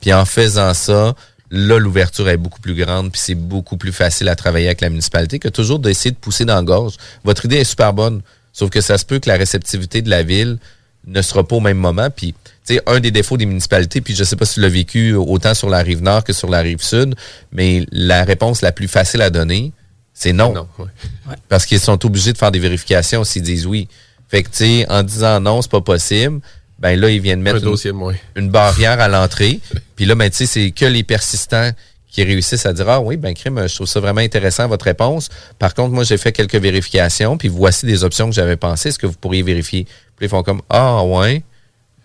Puis en faisant ça, là, l'ouverture est beaucoup plus grande, puis c'est beaucoup plus facile à travailler avec la municipalité que toujours d'essayer de pousser dans la gorge. Votre idée est super bonne, sauf que ça se peut que la réceptivité de la ville ne sera pas au même moment. Puis, tu sais, un des défauts des municipalités, puis je sais pas si tu l'as vécu autant sur la rive nord que sur la rive sud, mais la réponse la plus facile à donner, c'est non. Parce qu'ils sont obligés de faire des vérifications s'ils disent oui. Fait que, tu sais, en disant non, c'est pas possible, ben là, ils viennent mettre une, moins. barrière à l'entrée. Puis là, ben, tu sais, c'est que les persistants qui réussissent à dire Ah oui, ben crime, je trouve ça vraiment intéressant votre réponse. Par contre, moi, j'ai fait quelques vérifications, puis voici des options que j'avais pensées. Est-ce que vous pourriez vérifier? Puis ils font comme Ah ouais.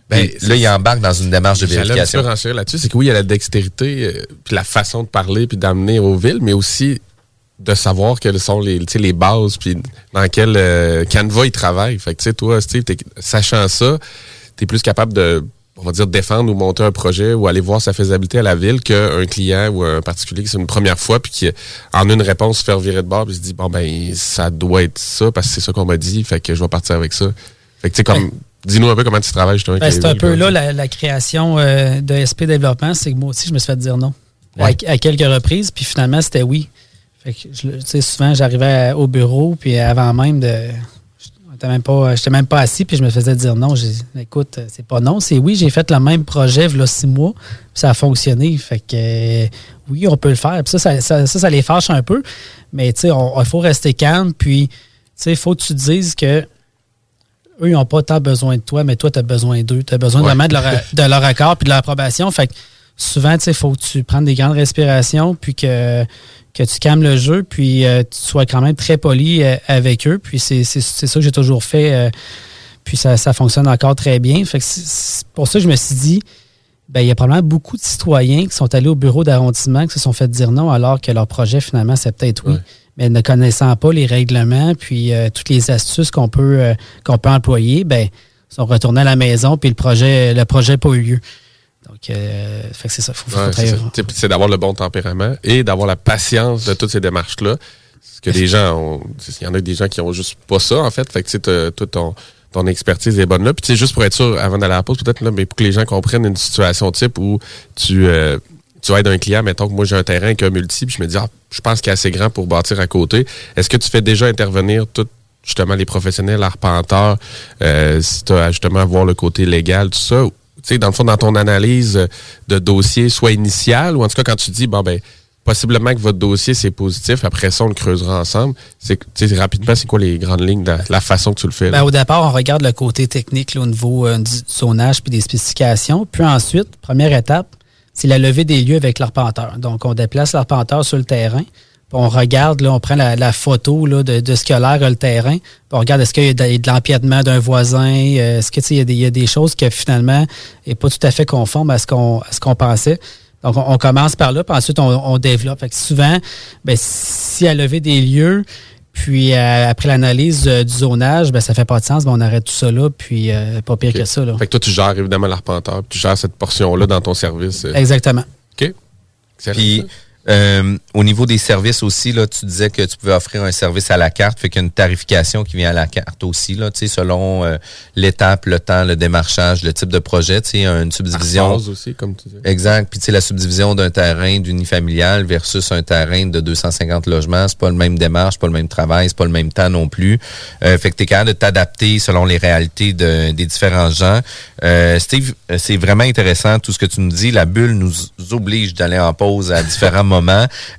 Ben, Puis là, ils embarquent dans une démarche de un vérification. peu là-dessus, c'est que oui, il y a la dextérité, euh, puis la façon de parler, puis d'amener aux villes, mais aussi de savoir quelles sont les, les bases, puis dans quel euh, canevas ils travaillent. Fait que, tu sais, toi, Steve, sachant ça, tu es plus capable de, on va dire, défendre ou monter un projet ou aller voir sa faisabilité à la ville qu'un client ou un particulier qui c'est une première fois, puis qui, en une réponse, se fait revirer de bord, puis se dit, bon, ben, ça doit être ça, parce que c'est ça qu'on m'a dit, fait que je vais partir avec ça. Fait que, tu sais, comme, dis-nous un peu comment tu travailles, justement. Ben, c'est un peu là. la, la création euh, de SP Développement, c'est que moi aussi, je me suis fait dire non. À- Ouais. À, quelques reprises, puis finalement, c'était oui. Fait que, tu sais, souvent, j'arrivais au bureau, puis avant même de. J'étais même pas, j'étais même pas assis, puis je me faisais dire non. J'ai écoute, c'est pas non, c'est oui. J'ai fait le même projet, il y a six mois, puis ça a fonctionné. Fait que euh, oui, on peut le faire. Puis ça, ça, ça, ça, ça les fâche un peu. Mais tu sais, il faut rester calme, puis tu sais, il faut que tu te dises que eux, ils n'ont pas tant besoin de toi, mais toi, tu as besoin d'eux. Tu as besoin Ouais. vraiment de leur, de leur accord puis de leur approbation. Fait que souvent, tu sais, il faut que tu prennes des grandes respirations puis que, que tu calmes le jeu puis euh, tu sois quand même très poli euh, avec eux. Puis c'est c'est- c'est ça que j'ai toujours fait. euh, puis ça, ça fonctionne encore très bien. Fait que pour ça que je me suis dit, ben, il y a probablement beaucoup de citoyens qui sont allés au bureau d'arrondissement qui se sont fait dire non alors que leur projet, finalement, c'est peut-être oui. Mais ne connaissant pas les règlements puis euh, toutes les astuces qu'on peut, euh, qu'on peut employer, ben, ils sont retournés à la maison puis le projet le projet n'a pas eu lieu. Donc, euh, fait que c'est ça. Faut, faut Ouais, c'est d'avoir le bon tempérament et d'avoir la patience de toutes ces démarches-là. Parce que les gens ont. Il y en a des gens qui ont juste pas ça, en fait. Fait que tu sais, toute ton, ton expertise est bonne là. Puis tu sais, juste pour être sûr, avant d'aller à la pause, peut-être là, mais pour que les gens comprennent une situation type où tu. euh, tu vas être un client, mettons que moi j'ai un terrain avec un multi, puis je me dis, ah, je pense qu'il est assez grand pour bâtir à côté. Est-ce que tu fais déjà intervenir tout justement les professionnels arpenteurs, euh, si tu as justement à voir le côté légal, tout ça? Dans le fond, dans ton analyse de dossier, soit initial, ou en tout cas quand tu dis, bon ben, possiblement que votre dossier c'est positif, après ça on le creusera ensemble. C'est rapidement, c'est quoi les grandes lignes de la façon que tu le fais? Ben, au départ, on regarde le côté technique au niveau euh, du zonage puis des spécifications. Puis ensuite, première étape, c'est la levée des lieux avec l'arpenteur. Donc, on déplace l'arpenteur sur le terrain. Puis on regarde, là, on prend la, photo là, de, de, ce que l'air le terrain. Puis on regarde est-ce qu'il y a de, l'empiètement d'un voisin, euh, est-ce qu'il y, y, a des choses qui finalement n'est pas tout à fait conforme à ce qu'on ce qu'on pensait. Donc, on, commence par là, puis ensuite, on, développe. Fait que souvent, ben, si à lever des lieux, puis euh, après l'analyse euh, du zonage, ben, ça fait pas de sens, ben, on arrête tout ça là, puis euh, pas pire que ça. Là. Fait que toi, tu gères évidemment l'arpenteur, tu gères cette portion-là dans ton service. Exactement. OK. Puis, euh, au niveau des services aussi, là, tu disais que tu pouvais offrir un service à la carte, fait qu'il y a une tarification qui vient à la carte aussi, là, selon euh, l'étape, le temps, le démarchage, le type de projet, une subdivision. aussi, comme tu disais. Exact. Puis la subdivision d'un terrain d'unifamilial versus un terrain de 250 logements, c'est pas le même démarche, pas le même travail, c'est pas le même temps non plus. Euh, fait que tu es capable de t'adapter selon les réalités de, des différents gens. Steve, c'est vraiment intéressant tout ce que tu nous dis. La bulle nous oblige d'aller en pause à différents moments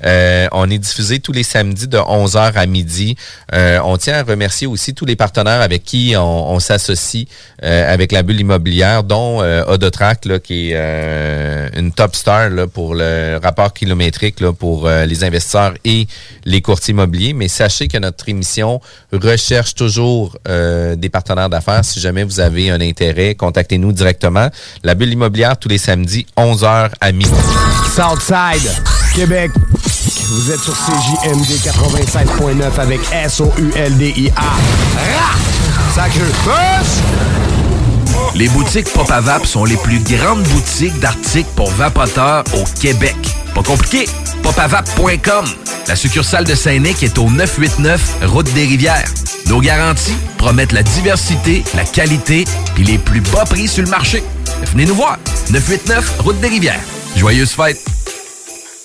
euh, on est diffusé tous les samedis de 11h à midi. Euh, on tient à remercier aussi tous les partenaires avec qui on, s'associe euh, avec la bulle immobilière, dont Odotrac, là, qui est une top star pour le rapport kilométrique pour les investisseurs et les courtiers immobiliers. Mais sachez que notre émission recherche toujours des partenaires d'affaires. Si jamais vous avez un intérêt, contactez-nous directement. La bulle immobilière tous les samedis, 11h à midi. Southside. Québec. Vous êtes sur CJMD 96.9 avec S-O-U-L-D-I-A. Les boutiques Pop sont les plus grandes boutiques d'articles pour vapoteurs au Québec. Pas compliqué, popavap.com. La succursale de Saint-Nic est au 989 Route des Rivières. Nos garanties promettent la diversité, la qualité et les plus bas prix sur le marché. Venez nous voir. 989 Route des Rivières. Joyeuses fêtes!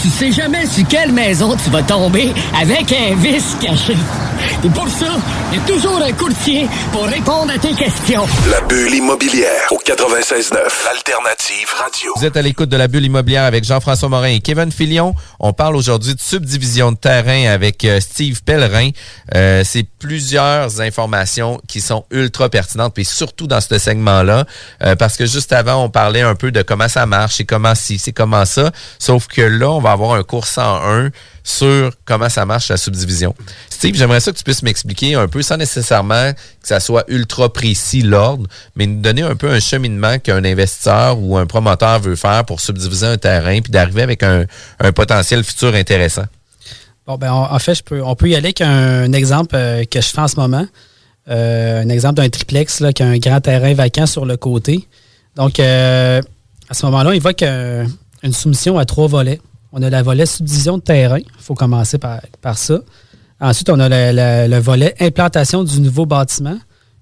Tu sais jamais sur quelle maison tu vas tomber avec un vice caché. Et pour ça, il y a toujours un courtier pour répondre à tes questions. La bulle immobilière au 96.9, Alternative Radio. Vous êtes à l'écoute de la bulle immobilière avec Jean-François Morin et Kevin Filion. On parle aujourd'hui de subdivision de terrain avec euh, Steve Pellerin. Euh, c'est plusieurs informations qui sont ultra pertinentes, et surtout dans ce segment-là, euh, parce que juste avant, on parlait un peu de comment ça marche et comment si, c'est comment ça. Sauf que là, on va avoir un cours 101 sur comment ça marche la subdivision. Steve, j'aimerais ça que tu puisses m'expliquer un peu, sans nécessairement que ça soit ultra précis l'ordre, mais nous donner un peu un cheminement qu'un investisseur ou un promoteur veut faire pour subdiviser un terrain puis d'arriver avec un, potentiel futur intéressant. Bon, ben, en fait, je peux, on peut y aller avec un exemple euh, que je fais en ce moment. Euh, un exemple d'un triplex qui a un grand terrain vacant sur le côté. Donc, euh, à ce moment-là, il voit qu'une soumission à trois volets. On a la volet subdivision de terrain. Il faut commencer par, ça. Ensuite, on a le, volet implantation du nouveau bâtiment.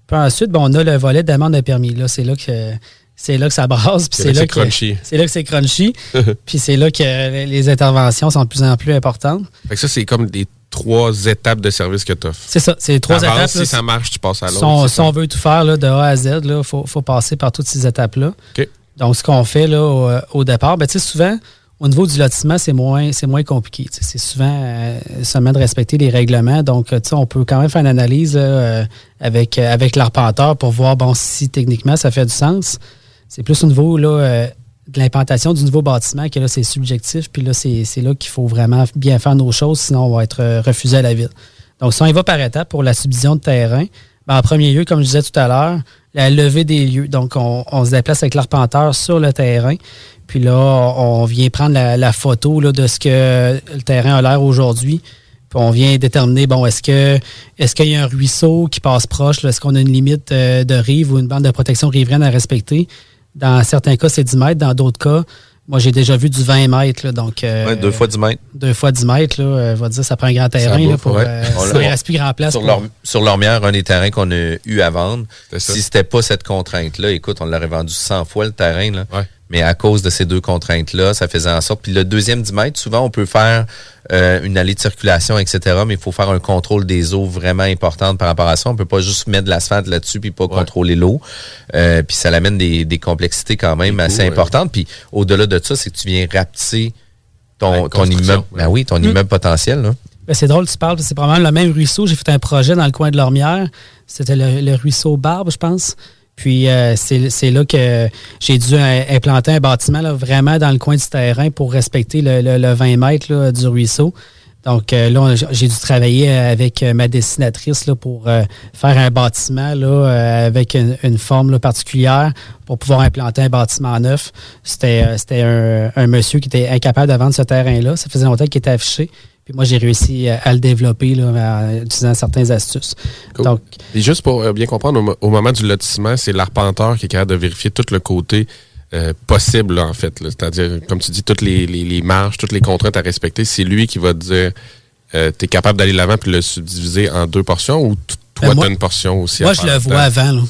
Puis ensuite, on a le volet demande de permis. Là, c'est là que c'est là que ça brasse. C'est là, que c'est crunchy. C'est là que c'est crunchy. puis c'est là que les interventions sont de plus en plus importantes. Fait ça, c'est comme des trois étapes de service que tu offres. C'est ça, c'est trois étapes. Si ça marche, tu passes à l'autre. Si, on veut tout faire là, de A à Z, il faut, passer par toutes ces étapes-là. Donc, ce qu'on fait là, au, départ, ben, souvent, au niveau du lotissement, c'est moins, c'est moins compliqué. C'est souvent euh, seulement de respecter les règlements. Donc, on peut quand même faire une analyse euh, avec, euh, avec l'arpenteur pour voir bon, si techniquement ça fait du sens. C'est plus au niveau là, de l'implantation du nouveau bâtiment que là, c'est subjectif. Puis là, c'est là qu'il faut vraiment bien faire nos choses, sinon on va être refusé à la ville. Donc, si on y va par étapes pour la subdivision de terrain, ben, en premier lieu, comme je disais tout à l'heure, la levée des lieux. Donc, on, se déplace avec l'arpenteur sur le terrain. Puis là, on vient prendre la, photo là, de ce que le terrain a l'air aujourd'hui. Puis on vient déterminer, bon, est-ce est-ce qu'il y a un ruisseau qui passe proche? Est-ce qu'on a une limite euh, de rive ou une bande de protection riveraine à respecter? Dans certains cas, c'est 10 mètres. Dans d'autres cas, moi, j'ai déjà vu du 20 mètres. là, donc, euh, Ouais, deux fois 10 mètres. Deux fois 10 mètres, là, euh, on va dire, ça prend un grand terrain là, bouffe, pour ouais. euh, On ça ne reste plus grand place. Sur, pour- leur, sur Lormière, un des terrains qu'on a eu à vendre, si c'était pas cette contrainte-là, écoute, on l'aurait vendu 100 fois le terrain, là. Mais à cause de ces deux contraintes-là, ça faisait en sorte. Puis le deuxième 10 mètres, souvent, on peut faire euh, une allée de circulation, etc. Mais il faut faire un contrôle des eaux vraiment importante par rapport à ça. On peut pas juste mettre de l'asphalte là-dessus puis pas contrôler l'eau. Euh, puis ça l'amène des, des complexités quand même assez ouais. importantes. Puis au-delà de ça, c'est que tu viens rapetisser ton, ton immeuble. Ben oui, ton Mm. immeuble potentiel. Là. Ben, c'est drôle, tu parles, c'est probablement le même ruisseau. J'ai fait un projet dans le coin de Lormière. C'était le, le ruisseau Barbe, je pense. Puis euh, c'est là que j'ai dû euh, implanter un bâtiment là, vraiment dans le coin du terrain pour respecter le, le- le 20 mètres là, du ruisseau. Donc euh, là, j'ai dû travailler avec euh, ma dessinatrice là, pour euh, faire un bâtiment là, euh, avec une, une forme là, particulière pour pouvoir implanter un bâtiment neuf. C'était euh, c'était un, un monsieur qui était incapable de vendre ce terrain-là. Ça faisait longtemps qu'il était affiché. Puis moi, j'ai réussi euh, à le développer là, en utilisant certaines astuces. Donc, Et juste pour euh, bien comprendre, au, mo- au moment du lotissement, c'est l'arpenteur qui est capable de vérifier tout le côté euh, possible, là, en fait. C'est-à-dire, comme tu dis, toutes les, les- les marges, toutes les contraintes à respecter, c'est lui qui va te dire euh, tu es capable d'aller de l'avant puis le subdiviser en deux portions ou toi, tu as une portion aussi moi, à je le vois avant. Là.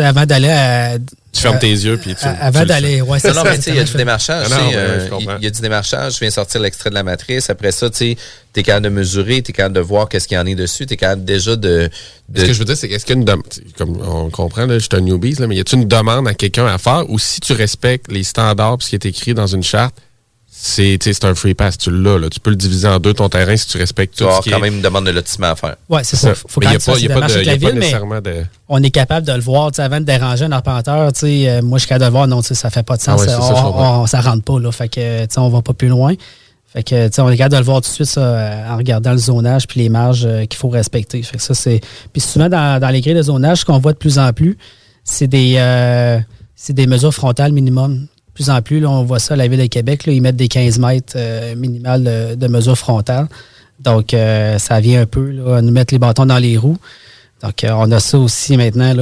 Avant d'aller à. Tu fermes tes yeux puis tu. Avant tu le d'aller. Ouais, c'est non, mais tu sais, il y a du démarchage. Ah tu euh. Il y a du démarchage, je viens sortir l'extrait de la matrice. Après ça, tu sais, es capable de mesurer, tu es capable de voir qu'est-ce qu'il y en est dessus, tu es capable déjà de... de- Ce que je veux dire, c'est qu'est-ce qu'il y a une demande, comme on comprend, là, je suis un newbie, là, mais y a-t-il une demande à quelqu'un à faire? Ou si tu respectes les standards puis ce qui est écrit dans une charte, c'est tu un free pass, tu l'as, là. Tu peux le diviser en deux ton terrain si tu respectes tu tout vas ce avoir qui quand est- même une demande de lotissement à faire. Ouais, c'est ça. Faut mais quand il même n'y a pas, de, avec y a la ville, mais- de. on est capable de le voir. Tu Avant de déranger un arpenteur, tu sais, euh, moi, je suis capable de le voir. Non, tu sais, ça fait pas de sens. Ah ouais, c'est ça, on, comprends. on- ça rentre pas. Là, fait que, tu sais, on va pas plus loin. Fait que, tu sais, on est capable de le voir tout de suite ça, euh, en regardant le zonage puis les marges euh, qu'il faut respecter. Fait que ça, c'est. Puis souvent, dans, dans les grilles de zonage, ce qu'on voit de plus en plus, c'est des, euh, c'est des mesures frontales minimum. Plus en plus, on voit ça à la Ville de Québec. Là, ils mettent des 15 mètres euh, minimales de, mesures frontales. Donc, euh, ça vient un peu là, nous mettre les bâtons dans les roues. Donc, euh, on a ça aussi maintenant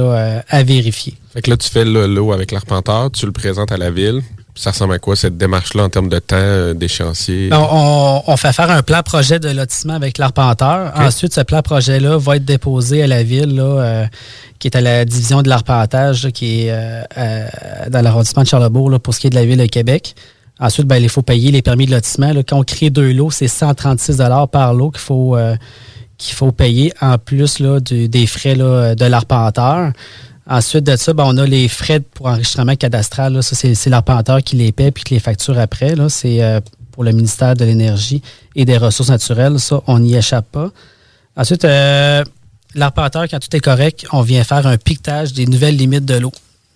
à vérifier. Fait que là, tu fais le lot avec l'arpenteur, tu le présentes à la ville. Ça ressemble à quoi cette démarche-là en termes de temps, euh, d'échéancier? On, on- on fait faire un plan projet de lotissement avec l'arpenteur. Ensuite, ce plan projet-là va être déposé à la ville, là, euh, qui est à la division de l'arpentage, là, qui est euh, à- dans l'arrondissement de Charlebourg, là, pour ce qui est de la ville de Québec. Ensuite, ben, il faut payer les permis de lotissement. Quand on crée deux lots, c'est 136 par lot qu'il faut, euh, qu'il faut payer en plus là, du- des frais là, de l'arpenteur. Ensuite de ça, ben, on a les frais pour enregistrement cadastral. Là. Ça, c'est, c'est l'arpenteur qui les paie puis qui les facture après. Là. C'est euh, pour le ministère de l'Énergie et des Ressources naturelles. Ça, on n'y échappe pas. Ensuite, euh, l'arpenteur, quand tout est correct, on vient faire un piquetage des nouvelles limites de l'eau.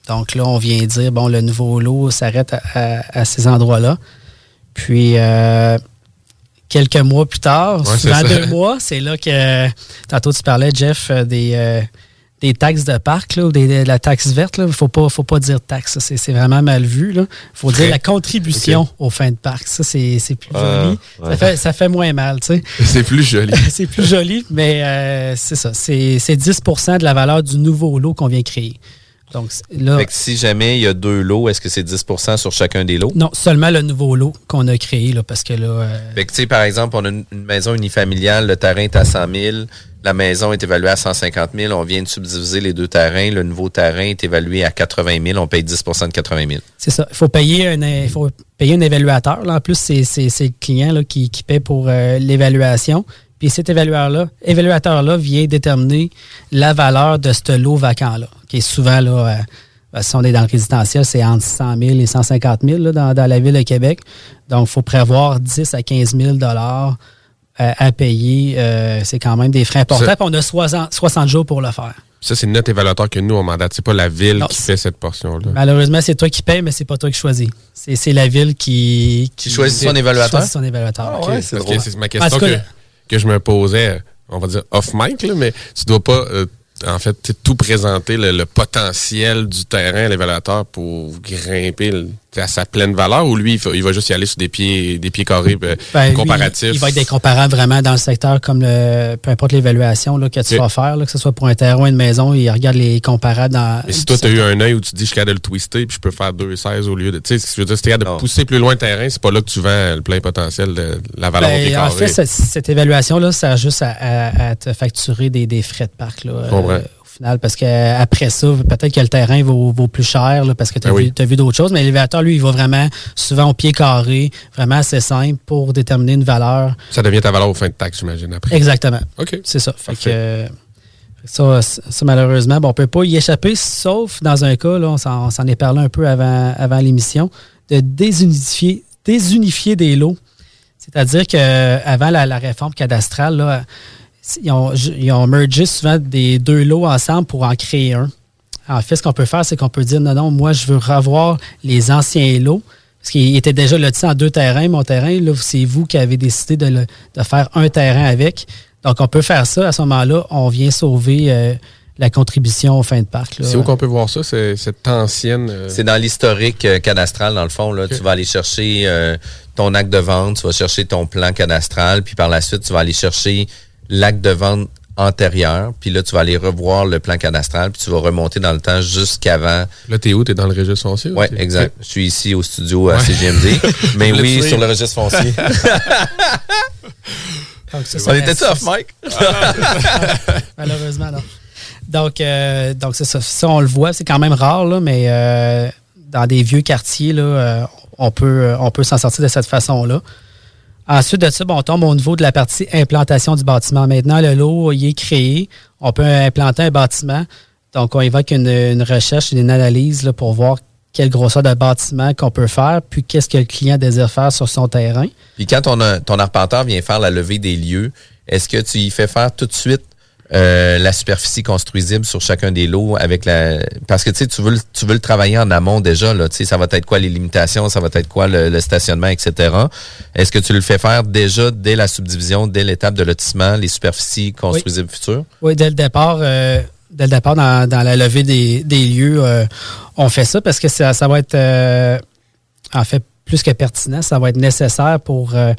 Donc là, on vient dire, bon, le nouveau lot s'arrête à, à- à ces endroits-là. Puis, euh, quelques mois plus tard, Ouais, souvent deux mois, c'est là que, tantôt tu parlais, Jeff, des, euh, des taxes de parc, là, ou des, de la taxe verte. Il ne faut pas, faut pas dire taxe. C'est c'est vraiment mal vu. Il faut dire la contribution aux fins de parc. Ça, c'est c'est plus Ah, joli. ouais. Ça, fait, ça fait moins mal. tu sais. C'est plus joli. c'est plus joli, mais euh, c'est ça. C'est c'est 10% de la valeur du nouveau lot qu'on vient créer. Donc là, Fait que si jamais il y a deux lots, est-ce que c'est 10% sur chacun des lots? non, seulement le nouveau lot qu'on a créé, là, parce que là, euh, Fait que, tu sais, par exemple, on a une, une maison unifamiliale, le terrain est à 100 000, la maison est évaluée à 150 000, on vient de subdiviser les deux terrains, le nouveau terrain est évalué à 80 000, on paye 10% de 80 000. c'est ça. Il faut payer un, il faut payer un évaluateur. Là. En plus, c'est le client là, qui, qui paie pour euh, l'évaluation. Puis cet évaluateur-là, évaluateur-là vient déterminer la valeur de ce lot vacant-là, qui est souvent, là, euh, ben, si on est dans le résidentiel, c'est entre 100 000 et 150 000 là, dans, dans la ville de Québec. Donc, il faut prévoir 10 à 15 000 dollars euh, à payer. Euh, c'est quand même des frais importants. Ça- on a 60, 60 jours pour le faire. Ça, c'est notre évaluateur que nous, on mandate. C'est pas la ville Non, qui fait cette portion-là. Malheureusement, c'est toi qui payes, mais c'est pas toi qui choisis. C'est c'est la ville qui, qui, choisit son qui évaluateur? choisit son évaluateur. Ok, parce que c'est ma En question tout cas, que, que je me posais, on va dire off mic, là, mais tu dois pas, euh, en fait, tout présenter le, le potentiel du terrain l'évaluateur pour grimper le- à sa pleine valeur ou lui, il, va juste y aller sur des pieds, des pieds carrés euh, Ben, lui, comparatifs? il va être des comparables vraiment dans le secteur, comme le, peu importe l'évaluation là, que tu vas faire, là, que ce soit pour un terrain ou une maison, il regarde les comparables dans. Mais si toi, tu as eu un œil où tu te dis, je suis capable de le twister, puis je peux faire 2,16 au lieu de. Tu sais, ce que je veux dire, si tu es capable de pousser plus loin le terrain, c'est pas là que tu vends le plein potentiel de la valeur au pied Ben, en fait, cette, cette évaluation-là sert juste à, à- à te facturer des, des frais de parc. Là, Je comprends. euh, au final, parce qu'après ça, peut-être que le terrain vaut, vaut plus cher là, parce que tu as Ben vu, oui. t'as vu d'autres choses, mais l'élévateur, lui, il va vraiment souvent au pied carré, vraiment assez simple pour déterminer une valeur. Ça devient ta valeur au fin de taxe, j'imagine, après. Exactement. OK. C'est ça. Fait que, euh, ça, ça, malheureusement, bon, on peut pas y échapper, sauf dans un cas, là, on s'en on s'en est parlé un peu avant, avant l'émission, de désunifier, désunifier des lots. C'est-à-dire qu'avant la, la réforme cadastrale, là, ils, ont, ils ont mergé souvent des deux lots ensemble pour en créer un. En fait, ce qu'on peut faire, c'est qu'on peut dire non, non, moi, je veux revoir les anciens lots. Parce qu'il était déjà loti en deux terrains, mon terrain. Là, c'est vous qui avez décidé de, le- de faire un terrain avec. Donc, on peut faire ça. À ce moment-là, on vient sauver euh, la contribution au fin de parc. là. C'est où qu'on peut voir ça, c'est- cette ancienne. euh, C'est dans l'historique euh, cadastral, dans le fond. Là, Tu vas aller chercher euh, ton acte de vente, tu vas chercher ton plan cadastral, puis par la suite, tu vas aller chercher l'acte de vente antérieur, puis là, tu vas aller revoir le plan cadastral, puis tu vas remonter dans le temps jusqu'avant. Là, t'es où? T'es dans le registre foncier? Oui, exact. Je suis ici au studio à Ouais. CGMD, mais oui, sur le registre foncier. Donc, ça, On était tough, Mike? Malheureusement, non. Donc, euh, donc c'est ça. Ça, on le voit, c'est quand même rare, là, mais euh, dans des vieux quartiers, là, euh, on peut, on peut s'en sortir de cette façon-là. Ensuite de ça, bon, on tombe au niveau de la partie implantation du bâtiment. Maintenant, le lot il est créé. On peut implanter un bâtiment. Donc, on évoque une, recherche, une analyse là, pour voir quelle grosseur de bâtiment qu'on peut faire, puis qu'est-ce que le client désire faire sur son terrain. Puis quand ton, ton arpenteur vient faire la levée des lieux, est-ce que tu y fais faire tout de suite euh, la superficie construisible sur chacun des lots avec la parce que tu sais tu veux le- tu veux le travailler en amont déjà là tu sais ça va être quoi les limitations ça va être quoi le, le stationnement etc est-ce que tu le fais faire déjà dès la subdivision dès l'étape de lotissement les superficies construisibles futures? Oui, dès le départ, euh, dès le départ dans, dans la levée des, des lieux, euh, on fait ça parce que ça, ça va être euh, en fait plus que pertinent, ça va être nécessaire pour euh,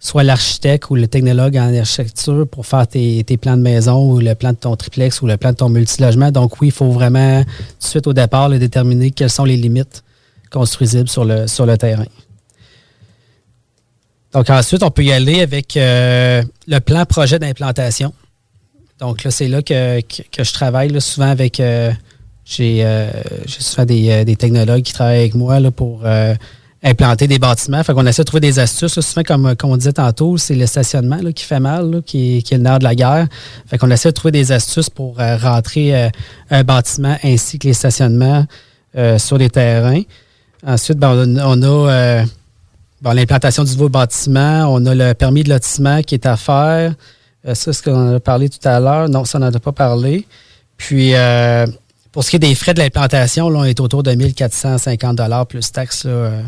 soit l'architecte ou le technologue en architecture pour faire tes, plans de maison ou le plan de ton triplex ou le plan de ton multilogement. Donc oui, il faut vraiment suite au départ le déterminer quelles sont les limites construisibles sur le, terrain. Donc ensuite, on peut y aller avec euh, le plan projet d'implantation. Donc là, c'est là que, que, je travaille souvent avec. euh, j'ai euh, j'ai souvent des, technologues qui travaillent avec moi pour implanter des bâtiments. Fait qu'on essaie de trouver des astuces. souvent, comme, comme on disait tantôt, c'est le stationnement là, qui fait mal, là, qui, est, qui est le nerf de la guerre. Fait qu'on essaie de trouver des astuces pour euh, rentrer euh, un bâtiment ainsi que les stationnements euh, sur les terrains. Ensuite, ben, on, on a euh, bon, l'implantation du nouveau bâtiment. On a le permis de lotissement qui est à faire. Euh, ça, c'est ce qu'on a parlé tout à l'heure. Non, ça, on n'en a pas parlé. Puis, euh, pour ce qui est des frais de l'implantation, là, on est autour de 1450 plus taxes là, euh,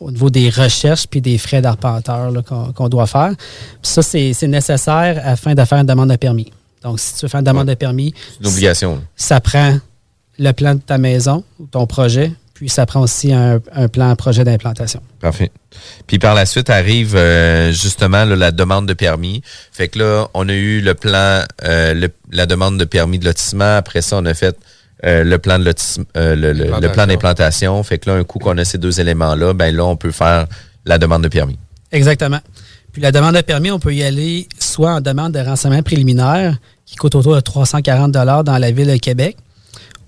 au niveau des recherches puis des frais d'arpenteur qu'on doit faire. Puis ça, c'est nécessaire afin de faire une demande de permis. Donc, si tu veux faire une demande de permis, une obligation ça prend le plan de ta maison ou ton projet, puis ça prend aussi un, un plan projet d'implantation. Parfait. Puis par la suite arrive euh, justement là, la demande de permis. Fait que là, on a eu le plan, euh, le- la demande de permis de lotissement. Après ça, on a fait euh, le plan de euh, le, le- le plan d'implantation. Fait que là, un coup qu'on a ces deux éléments-là, ben là, on peut faire la demande de permis. Exactement. Puis la demande de permis, on peut y aller soit en demande de renseignement préliminaire, qui coûte autour de 340 dans la ville de Québec,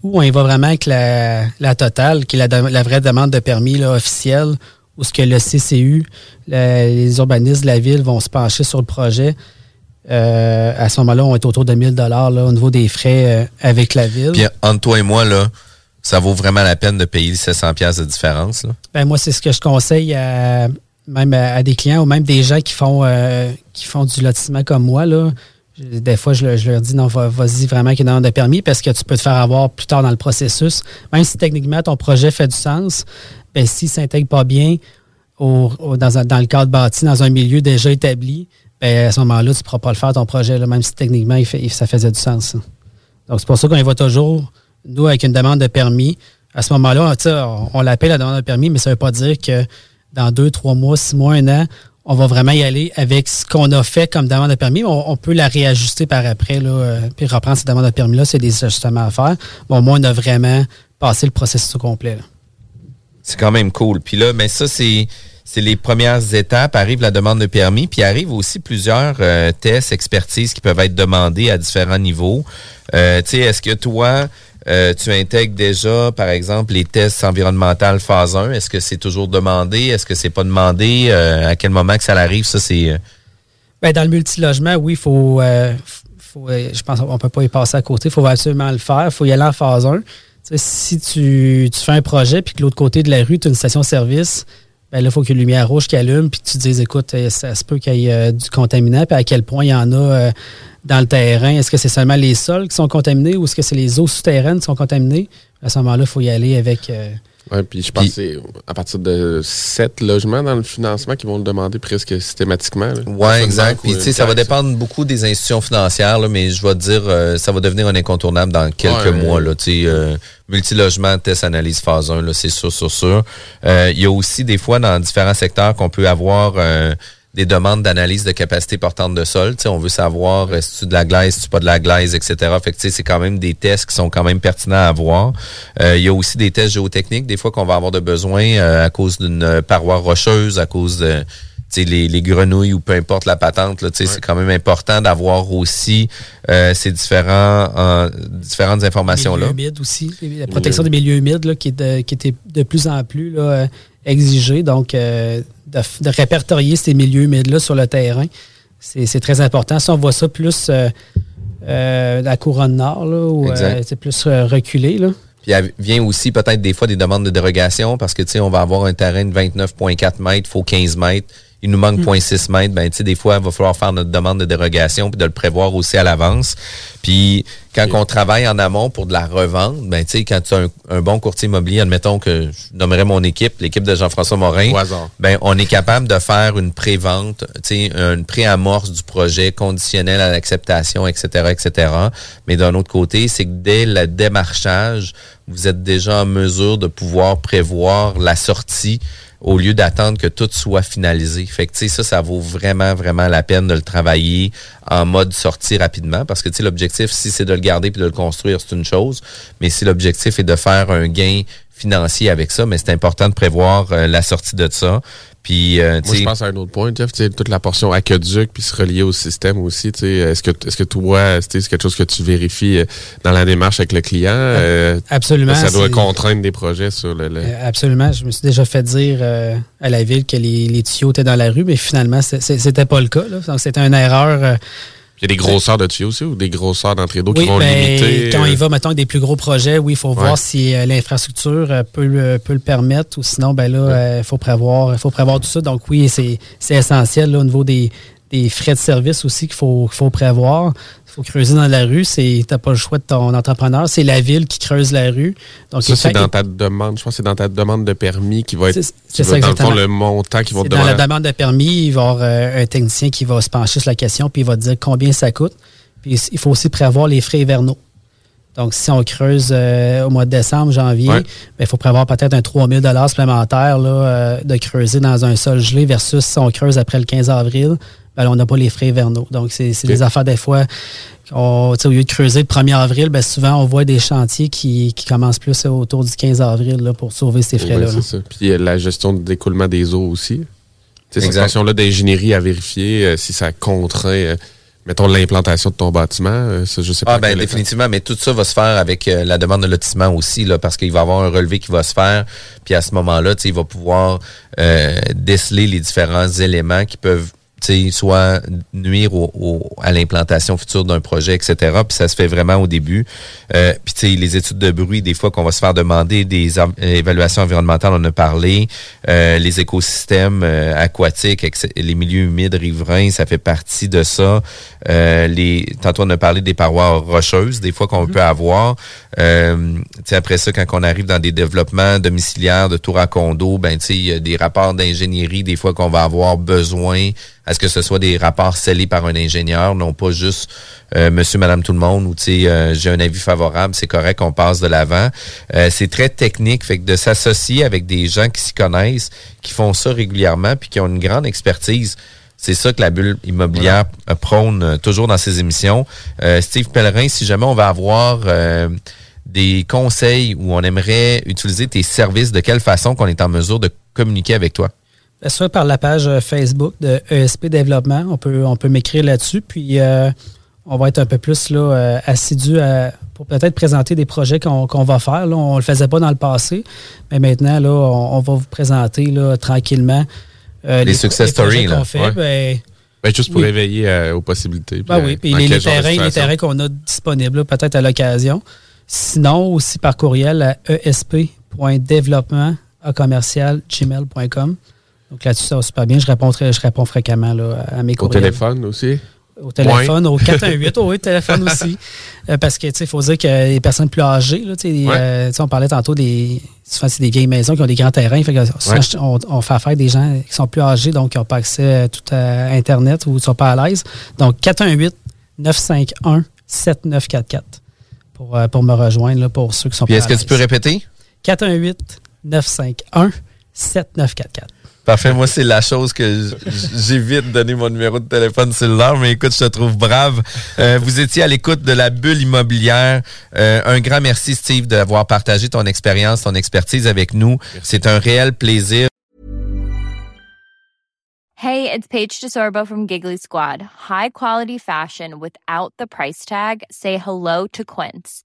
ou on y va vraiment avec la, la totale, qui est la, de- la vraie demande de permis là, officielle, où ce que le CCU, le- les urbanistes de la ville vont se pencher sur le projet. Euh, à ce moment-là, on est autour de 1000 dollars au niveau des frais euh, avec la ville. Puis entre toi et moi, là, ça vaut vraiment la peine de payer 700 pièces de différence. Là? Ben, moi, c'est ce que je conseille à, même à, à des clients ou même des gens qui font, euh, qui font du lotissement comme moi. Là. Des fois, je, le- je leur dis non, va- vas-y vraiment qu'il y demande de permis parce que tu peux te faire avoir plus tard dans le processus. Même si techniquement ton projet fait du sens, ben, s'il ne s'intègre pas bien au- au- dans, un- dans le cadre bâti, dans un milieu déjà établi, ben, à ce moment-là, tu ne pourras pas le faire ton projet, là, même si techniquement il fait- ça faisait du sens. ça. Donc, c'est pour ça qu'on y va toujours, nous, avec une demande de permis à ce moment-là, on, on l'appelle la demande de permis, mais ça ne veut pas dire que dans deux, trois mois, six mois, un an, on va vraiment y aller avec ce qu'on a fait comme demande de permis. On, peut la réajuster par après, là, euh, puis reprendre cette demande de permis-là. C'est des ajustements à faire. Bon, au moins, on a vraiment passé le processus au complet. C'est quand même cool. Puis là, mais ça, c'est c'est les premières étapes. Arrive la demande de permis, puis arrive aussi plusieurs euh, tests, expertises qui peuvent être demandés à différents niveaux. Euh, tu sais, est-ce que toi, euh, tu intègres déjà, par exemple, les tests environnementaux phase 1? Est-ce que c'est toujours demandé? Est-ce que c'est pas demandé? À quel moment que ça arrive? Ça, c'est... Ben, dans le multilogement, oui, il faut, je pense qu'on peut pas y passer à côté. Il faut absolument le faire. Il faut y aller en phase 1. Tu sais, si tu, tu fais un projet puis que l'autre côté de la rue, tu as une station-service, ben là, il faut qu'il y ait une lumière rouge qui allume puis tu te dises, écoute, euh, ça se peut qu'il y ait euh, du contaminant puis à quel point il y en a euh, dans le terrain. Est-ce que c'est seulement les sols qui sont contaminés ou est-ce que c'est les eaux souterraines qui sont contaminées? À ce moment-là, il faut y aller avec... euh, Ouais, puis je pense que c'est à partir de sept logements dans le financement qui vont le demander presque systématiquement. Pas exact. Puis, ou tu sais, ça va dépendre beaucoup des institutions financières, là, mais je vais te dire, euh, ça va devenir un incontournable dans quelques Ouais. mois. Là, tu sais, euh, multilogement, test, analyse, phase 1, là, c'est sûr, sûr, sûr. Euh, Il y a aussi des fois dans différents secteurs qu'on peut avoir euh, des demandes d'analyse de capacité portante de sol. Tu sais, on veut savoir est ce de la glaise, est-ce pas de la glaise, etc. Fait que, tu sais, c'est quand même des tests qui sont quand même pertinents à avoir. Euh, Il y a aussi des tests géotechniques, des fois qu'on va avoir de besoin euh, à cause d'une euh, paroi rocheuse, à cause de les, les grenouilles ou peu importe la patente, sais, c'est quand même important d'avoir aussi euh, ces différents, euh, différentes informations-là. milieux humides aussi. La protection des milieux humides là, qui, est de, qui était de plus en plus là, euh, exigée. Donc, euh, de, répertorier ces milieux humides-là sur le terrain, c'est très important. Si on voit ça plus euh, euh, la couronne nord, là, euh, c'est plus reculé, là. Puis il vient aussi peut-être des fois des demandes de dérogation parce que tu sais, on va avoir un terrain de 29,4 mètres, il faut 15 mètres. Il nous manque 0.6 mètres. Ben, tu sais, des fois, il va falloir faire notre demande de dérogation puis de le prévoir aussi à l'avance. Puis, quand on travaille en amont pour de la revente, ben, tu sais, quand tu as un, un bon courtier immobilier, admettons que je nommerais mon équipe, l'équipe de Jean-François Morin, ben, on est capable de faire une pré-vente, tu sais, une pré-amorce du projet conditionnel à l'acceptation, etc., etc. Mais d'un autre côté, c'est que dès le démarchage, vous êtes déjà en mesure de pouvoir prévoir la sortie au lieu d'attendre que tout soit finalisé. Fait que, ça, ça vaut vraiment, vraiment la peine de le travailler en mode sortie rapidement parce que, l'objectif, si c'est de le garder puis de le construire, c'est une chose. Mais si l'objectif est de faire un gain financier avec ça, mais c'est important de prévoir euh, la sortie de ça. Puis, euh, tu Moi, je pense à un autre point, Jeff, tu sais, toute la portion aqueduc puis se relier au système aussi. tu sais, Est-ce que, est-ce que toi, tu sais, c'est quelque chose que tu vérifies euh, dans la démarche avec le client? Euh, Absolument, Ça doit contraindre des projets sur le. le- Euh, Absolument. Je me suis déjà fait dire euh, à la ville que les, les tuyaux étaient dans la rue, mais finalement, c'était pas le cas. là. Donc, c'était une erreur. Euh, Il y a des grosseurs de tuyaux aussi ou des grosseurs d'entrée d'eau oui, qui vont ben, limiter. quand euh, il va, mettons, avec des plus gros projets, oui, il faut Ouais. voir si euh, l'infrastructure euh, peut, le, peut le permettre ou sinon, ben là, il faut prévoir, faut prévoir tout ça. Donc oui, c'est essentiel là, au niveau des, des frais de service aussi qu'il faut, qu'il faut prévoir. Faut creuser dans la rue. Tu n'as pas le choix de ton entrepreneur. C'est la ville qui creuse la rue. Donc, ça, c'est dans ta demande. Je pense que c'est dans ta demande de permis qui va être. C'est- ça, dans le fond, exactement. le montant qui va te dans demander. la demande de permis, il va y avoir euh, un technicien qui va se pencher sur la question, puis il va te dire combien ça coûte. Puis il faut aussi prévoir les frais hivernaux. Donc, si on creuse euh, au mois de décembre, janvier, Ouais. ben, il faut prévoir peut-être un 3000 supplémentaire là, euh, de creuser dans un sol gelé versus si on creuse après le 15 avril, ben, là, on n'a pas les frais hivernaux. Donc, c'est des affaires des fois. on- au lieu de creuser le 1er avril, ben, souvent, on voit des chantiers qui, qui commencent plus autour du 15 avril là, pour sauver ces frais-là. Là. ça. Puis la gestion de d'écoulement des eaux aussi. Tu sais, cette question-là d'ingénierie à vérifier euh, si ça contraint, euh, mettons, l'implantation de ton bâtiment. euh, ça, je sais pas. Ah ben définitivement, mais tout ça va se faire avec euh, la demande de lotissement aussi, là, parce qu'il va y avoir un relevé qui va se faire, puis à ce moment-là, il va pouvoir euh, déceler les différents éléments qui peuvent soit nuire au, au- à l'implantation future d'un projet, etc. Puis ça se fait vraiment au début. Euh, puis les études de bruit, des fois qu'on va se faire demander des évaluations environnementales, on a parlé. Euh, les écosystèmes euh, aquatiques, les milieux humides riverains, ça fait partie de ça. Euh, les, tantôt, on a parlé des parois rocheuses, des fois qu'on peut avoir. Euh, après ça, quand on arrive dans des développements domiciliaires de tours à condo, ben il y a des rapports d'ingénierie, des fois qu'on va avoir besoin à ce que ce soit des rapports scellés par un ingénieur, non pas juste euh, monsieur, madame, tout le monde, ou tu sais, euh, j'ai un avis favorable, c'est correct, on passe de l'avant. Euh, c'est très technique, fait que de s'associer avec des gens qui s'y connaissent, qui font ça régulièrement, puis qui ont une grande expertise. C'est ça que la bulle immobilière prône toujours dans ses émissions. Steve Pellerin, si jamais on va avoir des conseils où on aimerait utiliser tes services, de quelle façon qu'on est en mesure de communiquer avec toi? Soit par la page Facebook de ESP Développement, on peut, on peut m'écrire là-dessus. Puis on va être un peu plus là, euh, assidu pour peut-être présenter des projets qu'on va faire. On ne le faisait pas dans le passé, mais maintenant, là, on, va vous présenter là, tranquillement euh, les, success stories qu'on fait. Ben, ben, juste pour éveiller euh, aux possibilités. Ben oui, puis les, terrains, terrains qu'on a disponibles, peut-être à l'occasion. Sinon, aussi par courriel à esp.développement commercial gmail.com. Donc là-dessus, ça va super bien. Je réponds, je réponds fréquemment là, à mes courriels. Au téléphone aussi? au téléphone, au 418, au téléphone aussi. Euh, parce que, tu sais, il faut dire que les personnes plus âgées, là, euh, on parlait tantôt des. Souvent, c'est des vieilles maisons qui ont des grands terrains. Fait on, fait affaire avec des gens qui sont plus âgés, donc qui n'ont pas accès à tout à Internet ou qui ne sont pas à l'aise. Donc, 418-951-7944 pour, euh, pour me rejoindre, là, pour ceux qui sont Puis est-ce que tu peux répéter? 418-951-7944. Parfait. Moi, c'est la chose que j'évite de donner mon numéro de téléphone cellulaire, mais écoute, je te trouve brave. Euh, vous étiez à l'écoute de la bulle immobilière. Euh, un grand merci, Steve, d'avoir partagé ton expérience, ton expertise avec nous. C'est un réel plaisir. Hey, it's Paige DeSorbo from Giggly Squad. High quality fashion without the price tag. Say hello to Quince.